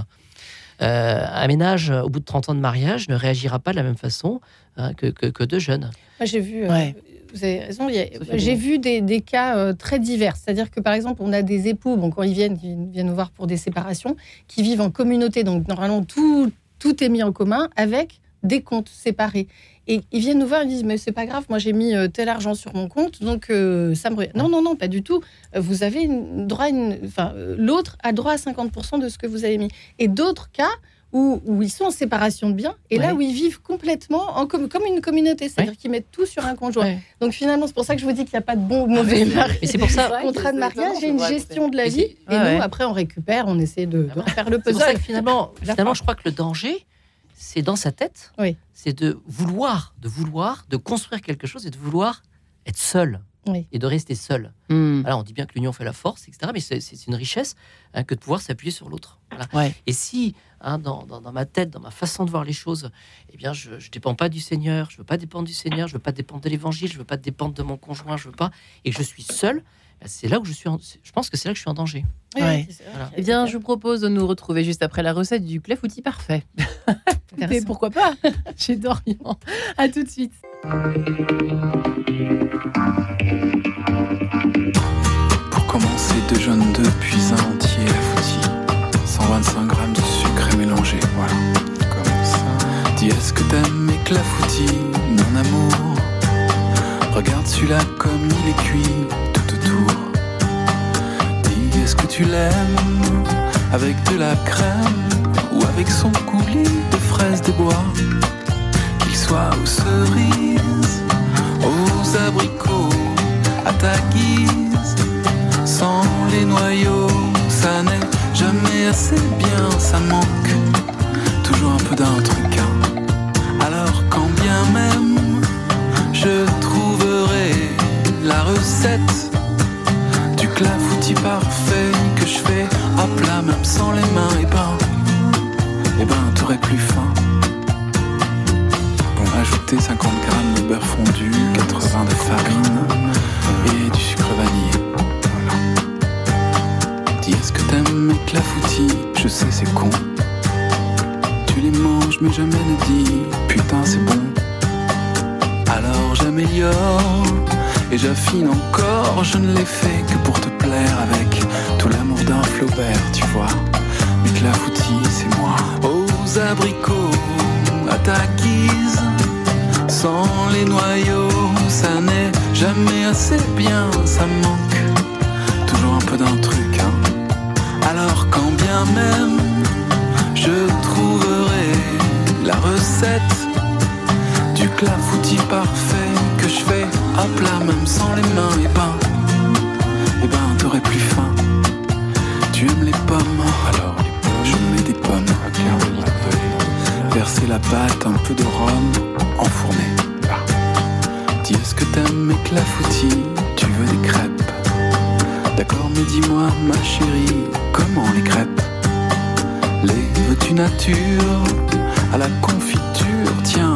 Euh, un ménage, au bout de 30 ans de mariage, ne réagira pas de la même façon hein, que, que, deux jeunes. J'ai vu, euh, vous avez raison, j'ai vu des, des cas euh, très divers. C'est-à-dire que, par exemple, on a des époux, bon, quand ils viennent, ils viennent nous voir pour des séparations, qui vivent en communauté. Donc, normalement, tout, tout est mis en commun avec des comptes séparés. Et ils viennent nous voir, ils disent mais c'est pas grave, moi j'ai mis euh, tel argent sur mon compte, donc euh, ça me non non non pas du tout. Euh, vous avez une, droit, une, enfin l'autre a droit à 50% de ce que vous avez mis. Et d'autres cas où, où, ils sont en séparation de biens et là où ils vivent complètement en comme une communauté, c'est-à-dire qu'ils mettent tout sur un conjoint. Donc finalement c'est pour ça que je vous dis qu'il n'y a pas de bon ou mauvais mariage. Mais c'est pour ça *laughs* contrat de mariage, il y a une gestion de la vie et, nous après on récupère, on essaie de, de faire le puzzle. finalement, finalement je crois que le danger c'est dans sa tête. C'est de vouloir, de vouloir, de construire quelque chose et de vouloir être seul. Et de rester seul. Hmm. on dit bien que l'union fait la force, etc. Mais c'est une richesse hein, que de pouvoir s'appuyer sur l'autre. Et si, hein, dans, ma tête, dans ma façon de voir les choses, eh bien, je ne dépends pas du Seigneur, je veux pas dépendre du Seigneur, je veux pas dépendre de l'Évangile, je veux pas dépendre de mon conjoint, je veux pas, et que je suis seul, c'est là où je suis. je pense que c'est là que je suis en danger. Eh bien, je vous propose de nous retrouver juste après la recette du clafoutis parfait. *laughs* Mais pourquoi pas *laughs* Chez Dorian. À tout de suite. Pour commencer, deux jeunes depuis un entier clafoutis. 125 grammes de sucre mélangé, voilà. Comme ça. Dis, est-ce que t'aimes mes clafoutis, mon amour? Regarde celui-là comme il est cuit est-ce que tu l'aimes avec de la crème ou avec son coulis de fraises des bois? Qu'il soit aux cerises, aux abricots, à ta guise, sans les noyaux, ça n'est jamais assez bien, ça manque toujours un peu d'un truc. Hein. Alors quand bien même je trouverai la recette clafoutis parfait que je fais à plat même sans les mains et ben et ben t'aurais plus faim Bon ajouter 50 grammes de beurre fondu 80 de farine et du sucre vanillé. Dis est-ce que t'aimes mes clafoutis? Je sais c'est con. Tu les manges mais jamais ne dis putain c'est bon. Alors j'améliore et j'affine encore. Je ne l'ai fait que pour te plaire avec tout l'amour d'un Flaubert, tu vois. Mes clafoutis c'est moi. Aux abricots à ta guise, sans les noyaux, ça n'est jamais assez bien, ça manque toujours un peu d'un truc. Hein. Alors quand bien même je trouverai la recette du clafoutis parfait que je fais à plat même sans les mains, et ben, et ben t'aurais plus faim. Tu aimes les pommes, alors je mets des pommes. Verser la pâte, un peu de rhum, enfourner. Dis est-ce que t'aimes mes clafoutis Tu veux des crêpes? D'accord, mais dis-moi, ma chérie, comment les crêpes? Les veux-tu nature? À la confiture Tiens,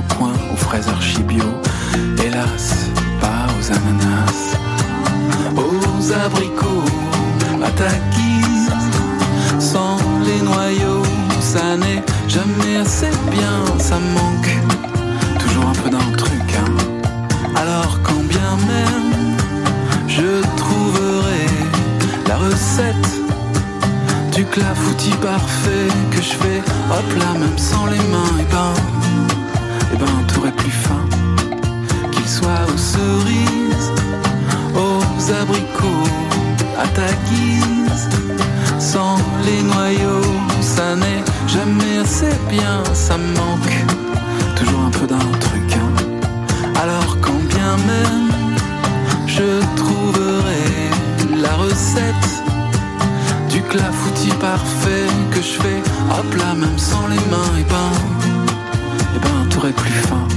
au coin, aux fraises archibio. Hélas, pas aux ananas, aux abricots, à ta guise, sans les noyaux, ça n'est jamais assez bien, ça manque toujours un peu d'un truc. Hein. Alors quand bien même je trouverai la recette du clafoutis parfait que je fais hop là même sans les mains et ben plus qu'il soit aux cerises aux abricots à ta guise sans les noyaux ça n'est jamais assez bien ça me manque toujours un peu d'un truc hein. alors quand bien même je trouverai la recette du clafoutis parfait que je fais hop là même sans les mains et ben plus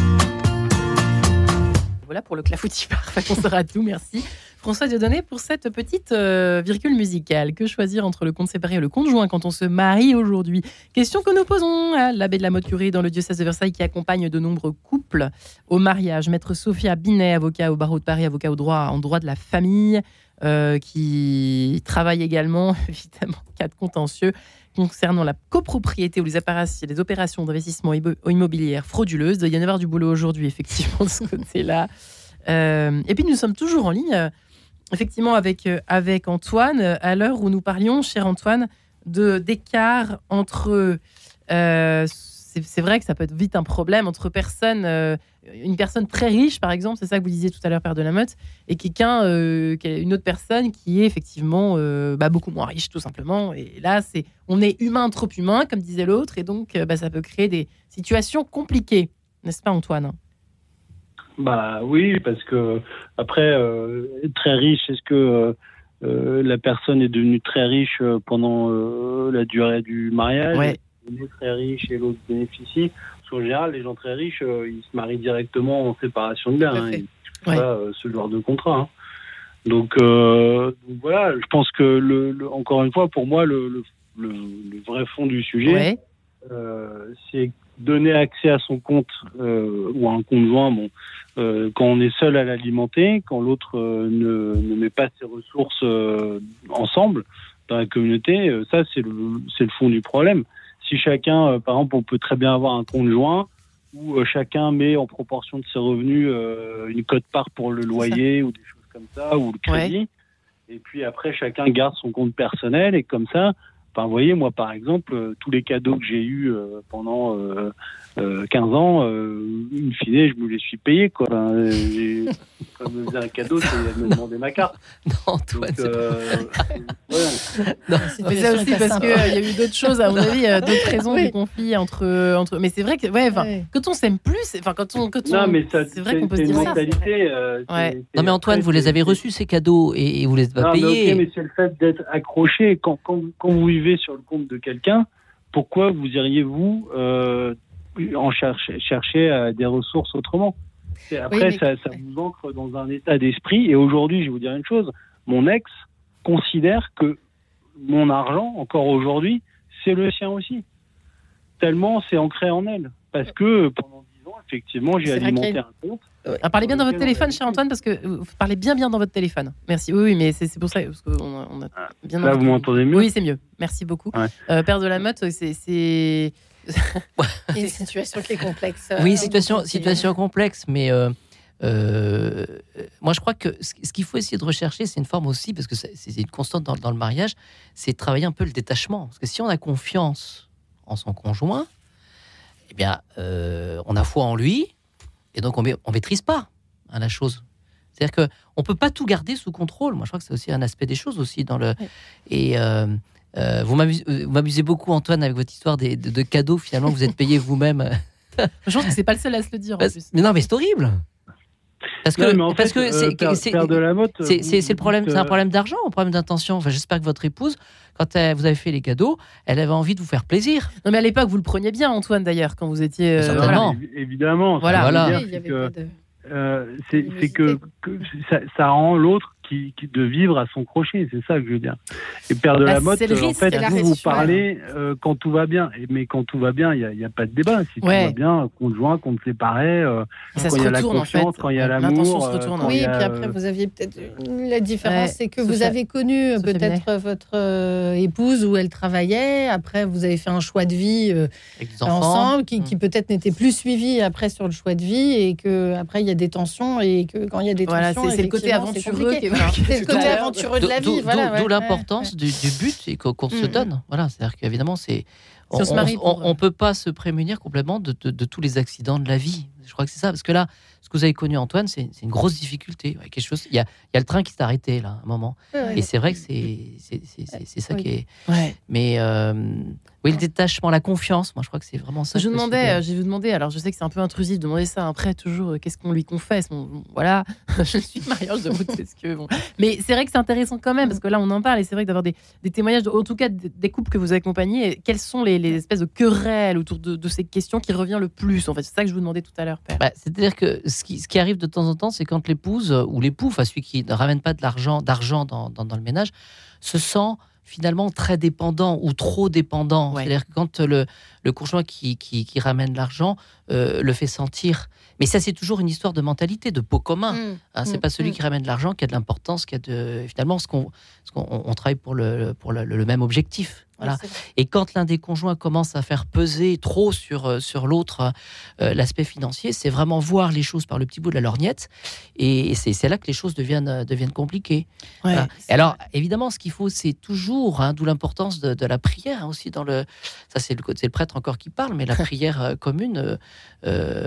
voilà pour le clafoutis parfait. On sera tout. Merci François Dieudonné pour cette petite euh, virgule musicale. Que choisir entre le compte séparé et le compte joint quand on se marie aujourd'hui? Question que nous posons à l'abbé de la Motte Curée dans le diocèse de Versailles qui accompagne de nombreux couples au mariage. Maître Sophia Binet, avocat au barreau de Paris, avocat au droit en droit de la famille, euh, qui travaille également, *laughs* évidemment, cas de contentieux concernant la copropriété ou les opérations, d'investissement immobilière frauduleuses. Il y en avoir du boulot aujourd'hui, effectivement, *laughs* de ce côté-là. Euh, et puis nous sommes toujours en ligne effectivement avec, euh, avec Antoine, euh, à l'heure où nous parlions, cher Antoine, d'écart entre. Euh, c'est vrai que ça peut être vite un problème entre personnes, une personne très riche, par exemple, c'est ça que vous disiez tout à l'heure, Père de la Motte, et quelqu'un, une autre personne qui est effectivement bah, beaucoup moins riche, tout simplement. Et là, c'est on est humain trop humain, comme disait l'autre, et donc bah, ça peut créer des situations compliquées, n'est-ce pas, Antoine? Bah oui, parce que après, euh, très riche, est-ce que euh, euh, la personne est devenue très riche pendant la durée du mariage? Ouais. Est très riche et l'autre bénéficie. Parce qu'en général, les gens très riches, ils se marient directement en séparation de biens. Hein, pas ce genre de contrat. Hein. Donc, voilà, je pense que le, encore une fois, pour moi, le, le, vrai fond du sujet, c'est donner accès à son compte ou à un compte joint. Bon, euh, quand on est seul à l'alimenter, quand l'autre euh, ne, ne, met pas ses ressources euh, ensemble dans la communauté, ça c'est le, c'est le fond du problème. Si chacun, par exemple, on peut très bien avoir un compte joint où chacun met en proportion de ses revenus une cote part pour le loyer ou des choses comme ça, ou le crédit. Et puis après, chacun garde son compte personnel et comme ça, Enfin, vous voyez, moi, par exemple, tous les cadeaux que j'ai eus pendant 15 euh, ans, euh, in fine, je me les suis payés. Quoi. Euh, *laughs* comme me faisait un cadeau, c'est me demander ma carte. *laughs* Non, toi, Donc, euh, *laughs* non, mais ça aussi parce qu'il y a eu d'autres choses, à mon avis, d'autres raisons oui. du conflit entre, entre. Mais c'est vrai que, ouais, ouais. quand on s'aime plus, enfin, quand on. Quand non, mais c'est vrai qu'on peut se dire ça. Euh, ouais. Non, mais Antoine, vous les avez reçus, ces cadeaux, et, et vous les avez pas non, payés. Mais, okay, mais c'est le fait d'être accroché. Quand, quand, quand, vous vivez sur le compte de quelqu'un, pourquoi vous iriez-vous euh, en chercher, chercher euh, des ressources autrement? Après, oui, ça, ça vous ancre dans un état d'esprit. Et aujourd'hui, je vais vous dire une chose, mon ex considère que mon argent, encore aujourd'hui, c'est le sien aussi. Tellement c'est ancré en elle. Parce que pendant dix ans, effectivement, j'ai alimenté un compte Ah, parlez bien dans votre téléphone, cher Antoine, parce que vous parlez bien bien dans votre téléphone. Merci. Oui, oui mais c'est pour ça. Parce on a ah, bien Là, vous m'entendez mieux Oui, c'est mieux. Merci beaucoup. Père de la Motte, c'est. *laughs* une situation qui est complexe. Oui, situation, situation complexe, mais euh, moi, je crois que ce qu'il faut essayer de rechercher, c'est une forme aussi, parce que c'est une constante dans, le mariage, c'est de travailler un peu le détachement. Parce que si on a confiance en son conjoint, eh bien, euh, on a foi en lui, et donc on ne maîtrise pas hein, la chose. C'est-à-dire qu'on ne peut pas tout garder sous contrôle. Moi, je crois que c'est aussi un aspect des choses aussi dans le. Et euh, vous m'amusez beaucoup, Antoine, avec votre histoire des, de, cadeaux. Finalement, vous êtes payé vous-même. *laughs* je pense que c'est pas le seul à se le dire. En plus. Mais non, mais c'est horrible. Parce que parce que c'est c'est le problème, c'est un problème d'argent, un problème d'intention. Enfin, j'espère que votre épouse, quand elle, vous avez fait les cadeaux, elle avait envie de vous faire plaisir. Non, mais à l'époque, vous le preniez bien, Antoine, d'ailleurs, quand vous étiez. Euh, voilà. Évidemment. Voilà. voilà. c'est que, que, ça, ça rend l'autre qui, de vivre à son crochet, c'est ça que je veux dire. Et Père de bah, la Motte, en fait, vous, vous parlez euh, quand tout va bien. Mais quand tout va bien, il n'y a, a, pas de débat. Si tout va bien, conjoint, compte séparé, euh, quand il y a la confiance, quand il y a l'amour. Euh, oui, et puis après, vous aviez peut-être. La différence, c'est que vous avez connu peut-être votre épouse où elle travaillait. Après, vous avez fait un choix de vie ensemble qui, qui mm. peut-être n'était plus suivi après sur le choix de vie et que après il y a des tensions et que quand il y a des tensions, c'est le côté aventureux *laughs* c'est le côté aventureux de la vie. D'où l'importance du, but qu'on se mm. donne. Voilà, c'est-à-dire qu'évidemment, c'est on ne peut pas se prémunir complètement de, tous les accidents de la vie. Je crois que c'est ça, parce que là, ce que vous avez connu, Antoine, c'est une grosse difficulté. quelque chose, il y a, y a, le train qui s'est arrêté là, un moment. et c'est vrai que c'est ça qui est. Mais euh, oui, le détachement, la confiance, moi je crois que c'est vraiment ça. Je demandais, euh, j'ai vous demandé, alors je sais que c'est un peu intrusif de demander ça après, toujours, euh, qu'est-ce qu'on lui confesse? Voilà, *laughs* je suis mariage de ce que. Bon. Mais c'est vrai que c'est intéressant quand même, parce que là on en parle, et c'est vrai que d'avoir des, témoignages, en tout cas des couples que vous accompagnez, quelles sont les, espèces de querelles autour de, ces questions qui revient le plus En fait, c'est ça que je vous demandais tout à l'heure, Père. Bah, C'est-à-dire que ce qui, ce qui, arrive de temps en temps, c'est quand l'épouse ou l'époux, enfin celui qui ne ramène pas de l'argent d'argent dans, dans le ménage, se sent finalement très dépendant ou trop dépendant. C'est-à-dire que quand le, le conjoint qui, qui, ramène l'argent euh, le fait sentir. Mais ça, c'est toujours une histoire de mentalité, de pot commun. Mmh. Hein, c'est mmh. pas celui mmh. qui ramène l'argent qui a de l'importance, qui a de finalement ce qu'on on travaille pour le pour le même objectif. Et quand l'un des conjoints commence à faire peser trop sur, euh, sur l'autre euh, l'aspect financier, c'est vraiment voir les choses par le petit bout de la lorgnette. Et c'est là que les choses deviennent, euh, deviennent compliquées. Alors, évidemment, ce qu'il faut, c'est toujours, hein, d'où l'importance de, la prière hein, aussi dans le. Ça, c'est le, le prêtre encore qui parle, mais la *laughs* prière commune,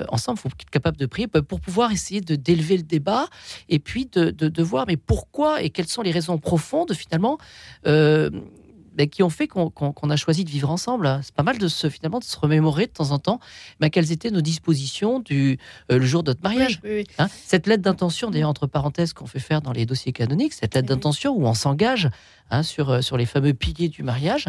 ensemble, il faut être capable de prier pour pouvoir essayer de d'élever le débat et puis de, de, voir, mais pourquoi et quelles sont les raisons profondes, finalement. Ben, qui ont fait qu'on a choisi de vivre ensemble. C'est pas mal de se finalement de se remémorer de temps en temps ben, quelles étaient nos dispositions du euh, le jour de notre mariage. Hein. cette lettre d'intention, d'ailleurs entre parenthèses, qu'on fait faire dans les dossiers canoniques, cette lettre d'intention où on s'engage hein, sur euh, sur les fameux piliers du mariage.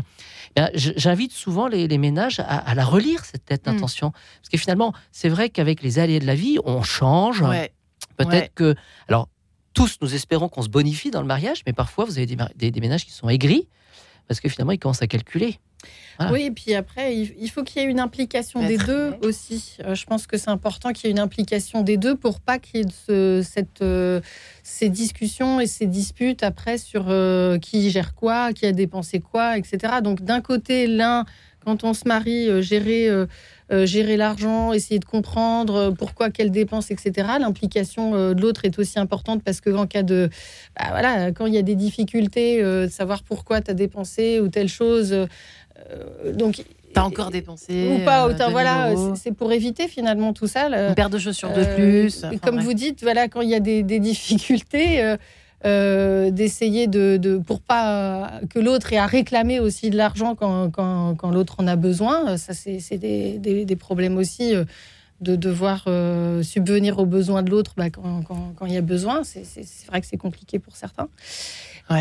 Ben, j'invite souvent les, ménages à, la relire cette lettre mm. d'intention parce que finalement, c'est vrai qu'avec les aléas de la vie, on change. Peut-être que alors tous, nous espérons qu'on se bonifie dans le mariage, mais parfois, vous avez des, des ménages qui sont aigris, parce que finalement, ils commencent à calculer. Oui, et puis après, il faut qu'il y ait une implication des deux aussi. Euh, je pense que c'est important qu'il y ait une implication des deux pour pas qu'il y ait cette, euh, ces discussions et ces disputes après sur euh, qui gère quoi, qui a dépensé quoi, etc. Donc d'un côté, l'un, quand on se marie, gérer euh, gérer l'argent, essayer de comprendre euh, pourquoi, quelles dépenses, etc. L'implication euh, de l'autre est aussi importante parce que en cas de, bah, voilà, quand il y a des difficultés, de savoir pourquoi tu as dépensé ou telle chose, donc T'as encore dépensé ou pas autant voilà c'est pour éviter finalement tout ça une paire de chaussures de plus comme vous dites voilà quand il y a des, des difficultés euh, d'essayer de, de, pour pas que l'autre ait à réclamer aussi de l'argent quand, quand, quand l'autre en a besoin. Ça, c'est des, des, des, problèmes aussi euh, de devoir euh, subvenir aux besoins de l'autre bah, quand, quand, il y a besoin. C'est vrai que c'est compliqué pour certains.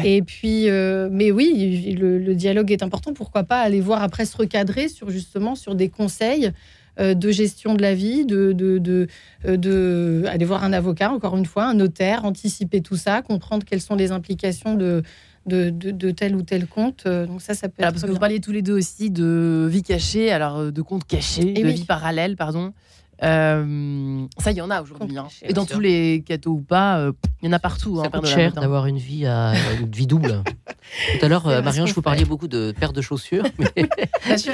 Et puis, mais oui, le, le, dialogue est important. Pourquoi pas aller voir après se recadrer sur justement sur des conseils euh, de gestion de la vie, de, de, euh, de, aller voir un avocat, encore une fois, un notaire, anticiper tout ça, comprendre quelles sont les implications de, de, de, tel ou tel compte. Euh, donc ça, ça peut alors, Parce que vous parliez tous les deux aussi de vie cachée, alors de compte caché, de vie parallèle, pardon. Euh, ça, il y en a aujourd'hui. Hein. Et dans tous les cadeaux ou pas, euh, il y en a partout. C'est hein, cher d'avoir une vie à une vie double. *laughs* Tout à l'heure, Marion, je vous parlais beaucoup de paires de chaussures. *laughs* Mais...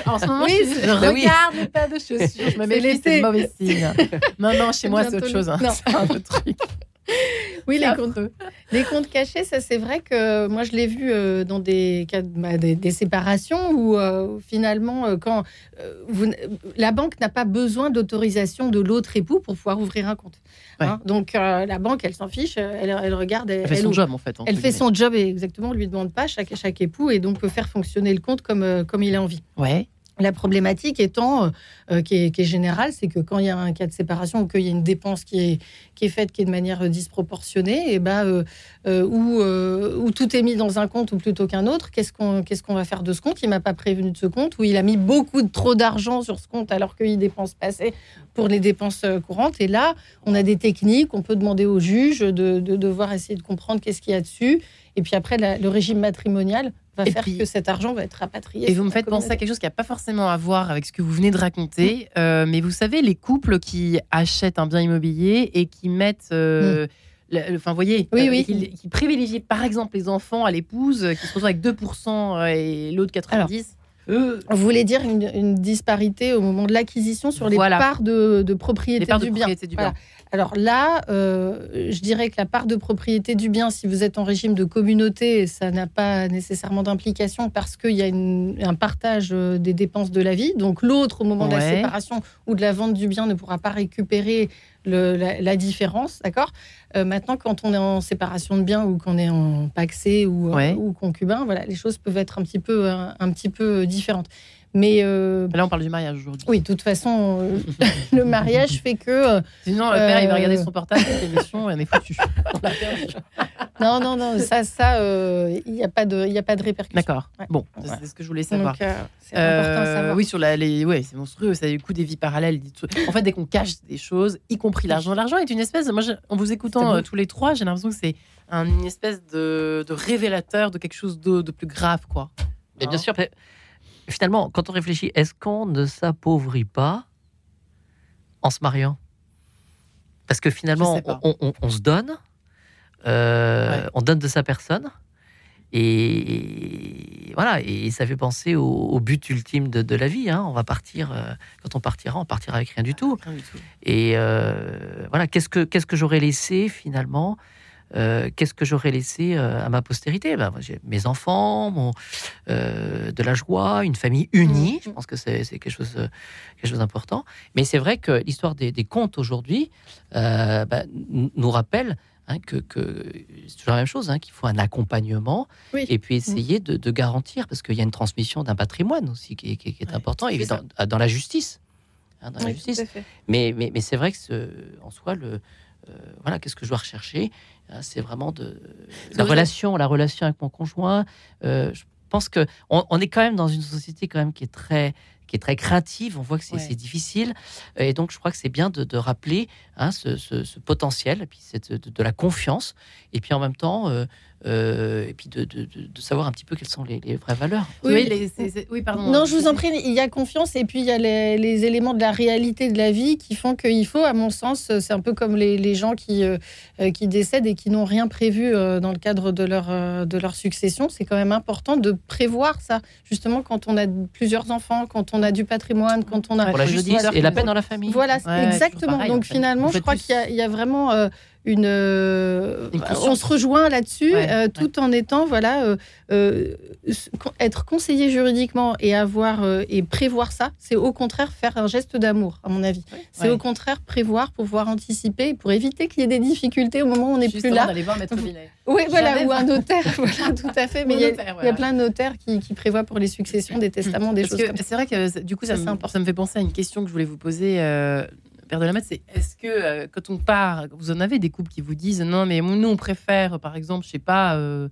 en ce moment, je, bah regarde les paires de chaussures. Je me mets c'est mauvais signe. *laughs* Non, non, chez moi, c'est autre chose. Hein. C'est un autre truc. Oui, les comptes, les comptes cachés, ça c'est vrai que moi je l'ai vu euh, dans des cas bah, des, séparations où euh, finalement euh, quand vous, la banque n'a pas besoin d'autorisation de l'autre époux pour pouvoir ouvrir un compte. Hein. donc la banque, elle s'en fiche, elle, regarde, elle, fait son job en fait. Elle fait son job et exactement, on lui demande pas chaque chaque époux et donc peut faire fonctionner le compte comme comme il a envie. Ouais. La problématique étant, euh, euh, qui, est, générale, c'est que quand il y a un cas de séparation ou qu'il y a une dépense qui est, faite qui est de manière disproportionnée, et ben, euh, ou, tout est mis dans un compte ou plutôt qu'un autre, qu'est-ce qu'on va faire de ce compte? Il m'a pas prévenu de ce compte, ou il a mis beaucoup trop d'argent sur ce compte alors qu'il dépense pas assez pour les dépenses courantes. Et là, on a des techniques, on peut demander au juge de, de devoir essayer de comprendre qu'est-ce qu'il y a dessus. Et puis après, le régime matrimonial va faire que cet argent va être rapatrié. Et vous me faites penser à quelque chose qui n'a pas forcément à voir avec ce que vous venez de raconter. Euh, mais vous savez, les couples qui achètent un bien immobilier et qui mettent. Euh, mm. enfin, voyez, oui, oui. Qui, qui, privilégient par exemple les enfants à l'épouse, qui se retrouvent avec 2% et l'autre 90%. vous voulez dire une, disparité au moment de l'acquisition sur les parts de, propriété, du, bien. du bien. Alors là, euh, je dirais que la part de propriété du bien, si vous êtes en régime de communauté, ça n'a pas nécessairement d'implication parce qu'il y a un partage euh, des dépenses de la vie. Donc l'autre, au moment de la séparation ou de la vente du bien, ne pourra pas récupérer la, différence. D'accord? Euh, Maintenant, quand on est en séparation de biens ou qu'on est en paxé ou, ou concubin, voilà, les choses peuvent être un petit peu, un petit peu différentes. Mais euh, là, on parle du mariage aujourd'hui. Oui, de toute façon, euh, *laughs* le mariage fait que. Euh, Sinon, le père, il va regarder son portable, l'émission, et on est foutu. *laughs* non, non, non, ça, ça, il n'y a pas de, il a pas de répercussions. D'accord. Bon, c'est ce que je voulais savoir. c'est important à savoir. Oui, sur la, les, ouais, c'est monstrueux. Ça a du coup des vies parallèles. En fait, dès qu'on cache des choses, y compris l'argent, l'argent est une espèce. Moi, en vous écoutant tous les trois, j'ai l'impression que c'est une espèce de, de, révélateur de quelque chose de, de plus grave, quoi. Mais bien sûr finalement, quand on réfléchit, est-ce qu'on ne s'appauvrit pas en se mariant? Parce que finalement, on, se donne, euh, on donne de sa personne. Et, voilà, et ça fait penser au, but ultime de, la vie. Hein. On va partir, euh, quand on partira, on partira avec rien du tout. Et euh, voilà, qu'est-ce que, qu'est-ce que j'aurais laissé finalement? Euh, qu'est-ce que j'aurais laissé euh, à ma postérité? Ben, Mes enfants, euh, de la joie, une famille unie. Je pense que c'est quelque chose, quelque chose d'important. Mais c'est vrai que l'histoire des, contes aujourd'hui ben, nous rappelle hein, que, c'est toujours la même chose, hein, qu'il faut un accompagnement et puis essayer de, garantir, parce qu'il y a une transmission d'un patrimoine aussi qui, est important, et dans, la justice. Hein, dans la justice. Mais, mais, mais c'est vrai que ce, en soi, le, voilà, qu'est-ce que je dois rechercher? Hein, c'est vraiment de la relation, la relation avec mon conjoint. Euh, je pense que on, est quand même dans une société quand même qui est très qui est très créative. On voit que c'est difficile, et donc je crois que c'est bien de, rappeler hein, ce, potentiel, et puis de, de, la confiance, et puis en même temps euh, euh, et puis de, savoir un petit peu quelles sont les, vraies valeurs. Oui, oui, pardon. Non, je vous en prie, il y a confiance et puis il y a les, éléments de la réalité de la vie qui font qu'il faut, à mon sens, c'est un peu comme les, gens qui, euh, qui décèdent et qui n'ont rien prévu euh, dans le cadre de leur, de leur succession. C'est quand même important de prévoir ça, justement quand on a plusieurs enfants, quand on a du patrimoine, quand on a... Pour la justice et la paix dans la famille. Voilà, exactement. Donc finalement, je crois qu'il y, y, a vraiment une, euh, on se rejoint là-dessus, euh, tout en étant voilà euh, être conseiller juridiquement et avoir et prévoir ça, c'est au contraire faire un geste d'amour à mon avis. C'est au contraire prévoir pour pouvoir anticiper, pour éviter qu'il y ait des difficultés au moment où on n'est plus là. D'aller voir Maître. Oui, voilà, ou un notaire, *laughs* voilà, tout à fait. Mais il y, a, plein de notaires qui, prévoient pour les successions des testaments, des choses comme ça. C'est vrai que du coup, ça, me, ça me fait penser à une question que je voulais vous poser de la c'est est-ce que euh, quand on part, vous en avez des couples qui vous disent non, mais nous on préfère, par exemple, je sais pas, euh,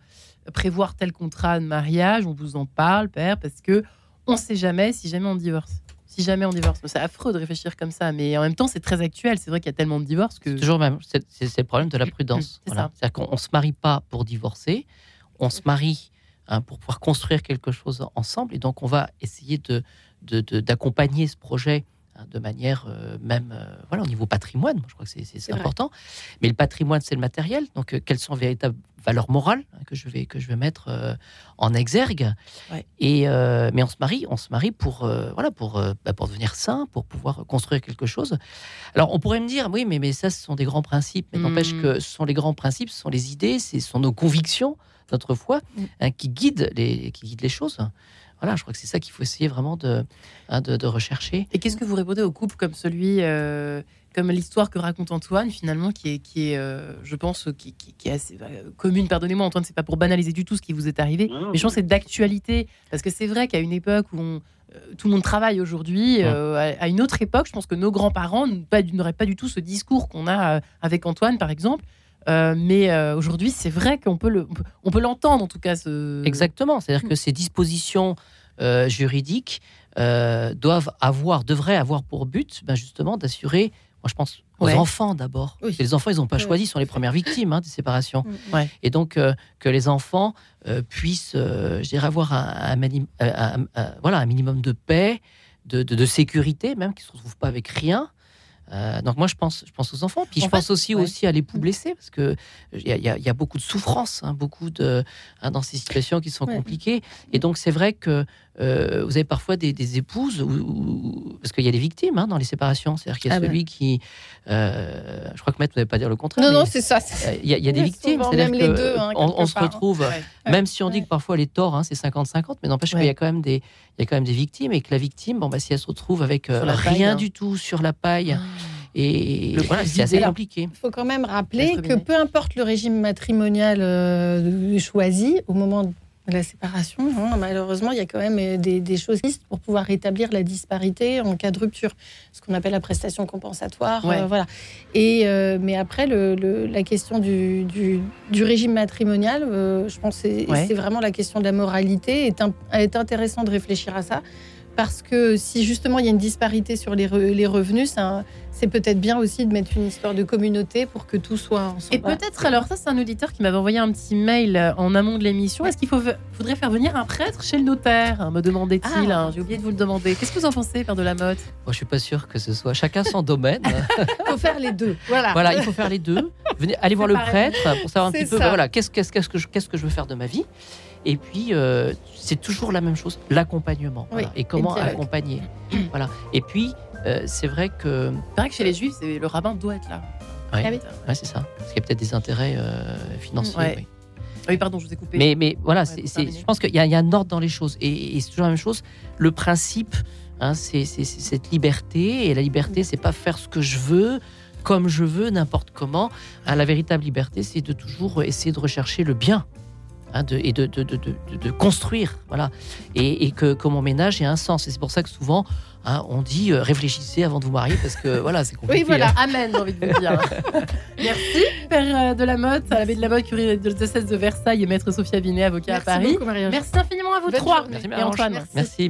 prévoir tel contrat de mariage, on vous en parle, père, parce que on sait jamais si jamais on divorce. Si jamais on divorce, c'est affreux de réfléchir comme ça, mais en même temps c'est très actuel. C'est vrai qu'il y a tellement de divorces que toujours même. C'est le problème de la prudence. C'est-à-dire qu'on se marie pas pour divorcer, on se marie hein, pour pouvoir construire quelque chose ensemble, et donc on va essayer de d'accompagner ce projet de manière même voilà au niveau patrimoine. je crois que c'est important. Mais le patrimoine, c'est le matériel. Donc, quelles sont véritables valeurs morales hein, que je vais que je vais mettre en exergue? Et mais on se marie, on se marie pour voilà pour bah, pour devenir saint, pour pouvoir construire quelque chose. Alors, on pourrait me dire oui, mais mais ça, ce sont des grands principes. Mais n'empêche mmh. que ce sont les grands principes, ce sont les idées, ce sont nos convictions notre foi, mm. hein, qui, guide les, qui guide les choses. Voilà, je crois que c'est ça qu'il faut essayer vraiment de, hein, de, rechercher. Et qu'est-ce que vous répondez aux couples comme celui, euh, comme l'histoire que raconte Antoine, finalement, qui est, qui est euh, je pense, qui, qui, est assez euh, commune. Pardonnez-moi, Antoine, c'est pas pour banaliser du tout ce qui vous est arrivé, mais je pense que c'est d'actualité. Parce que c'est vrai qu'à une époque où tout le monde travaille aujourd'hui, à, une autre époque, je pense que nos grands-parents n'auraient pas du tout ce discours qu'on a avec Antoine, par exemple. Euh, mais euh, aujourd'hui, c'est vrai qu'on peut le, on peut l'entendre en tout cas. Ce... Exactement. C'est-à-dire que ces dispositions euh, juridiques doivent avoir, devraient avoir pour but, ben justement, d'assurer. Moi, je pense aux enfants d'abord. Les enfants, ils n'ont pas choisi, ils sont les premières victimes hein, des séparations. Mm. Et donc que les enfants puissent, je dirais, avoir un, voilà, un minimum de paix, de, de, de sécurité, même qu'ils ne se retrouvent pas avec rien. Euh, donc moi je pense, je pense aux enfants, puis je pense aussi aussi à l'époux blessé parce que il y, y, a beaucoup de souffrance, hein, beaucoup de hein, dans ces situations qui sont compliquées. Et donc c'est vrai que euh, vous avez parfois des, épouses, parce qu'il y a des victimes hein, dans les séparations. C'est-à-dire qu'il y a ah celui qui. Euh, je crois que Maître, vous n'allez pas dire le contraire. Non, non, c'est ça. Il y, a, des victimes. Même les deux. Hein, on, se retrouve, même si on dit que parfois les torts, hein, c'est 50-50, mais n'empêche qu'il y, a quand même des, il y a quand même des victimes et que la victime, bon, bah, si elle se retrouve avec euh, rien du tout sur la paille. Ah. Et voilà, c'est assez compliqué. Il faut quand même rappeler que peu importe le régime matrimonial choisi, au moment la séparation, hein. malheureusement, il y a quand même euh, des, choses pour pouvoir rétablir la disparité en cas de rupture, ce qu'on appelle la prestation compensatoire. Euh, voilà. Et, euh, mais après, la question du, régime matrimonial, je pense que c'est vraiment la question de la moralité. est, est intéressant de réfléchir à ça parce que si justement il y a une disparité sur les, les revenus, c'est peut-être bien aussi de mettre une histoire de communauté pour que tout soit ensemble. Et peut-être, alors ça c'est un auditeur qui m'avait envoyé un petit mail euh, en amont de l'émission, est-ce qu'il faudrait faire venir un prêtre chez le notaire me demandait-il. Ah. Hein, j'ai oublié de vous le demander. Qu'est-ce que vous en pensez, Père de la Motte? Moi je suis pas sûr que ce soit chacun son domaine. il *laughs* faut faire les deux. Voilà. voilà, il faut faire les deux. Venez, allez voir le prêtre pour savoir un petit peu bah, voilà, qu'est-ce, qu'est-ce, que je, qu'est-ce que je veux faire de ma vie? Et puis, euh, c'est toujours la même chose, l'accompagnement. Et comment accompagner. voilà. Et puis, euh, c'est vrai que. C'est vrai que chez les Juifs, le rabbin doit être là. Oui, ah c'est ça. Parce qu'il y a peut-être des intérêts euh, financiers. Oui. oui. pardon, je vous ai coupé. Mais, mais voilà, c'est, je pense qu'il y, a un ordre dans les choses. Et, c'est toujours la même chose. Le principe, hein, c'est, cette liberté. Et la liberté, c'est pas faire ce que je veux, comme je veux, n'importe comment. Hein, la véritable liberté, c'est de toujours essayer de rechercher le bien Hein, de, et de, de, de, construire, voilà, et, et que, que, mon ménage ait un sens. Et c'est pour ça que souvent, hein, on dit euh, réfléchissez avant de vous marier parce que voilà, c'est compliqué. Oui, voilà, hein. amen, j'ai envie de vous dire. *laughs* Merci, Père euh, de la Motte, à l'abbé de la Motte, curé de diocèse de Versailles et Maître Sophia Binet, avocat à Paris. Merci infiniment à vous trois. Merci, et Antoine. Merci.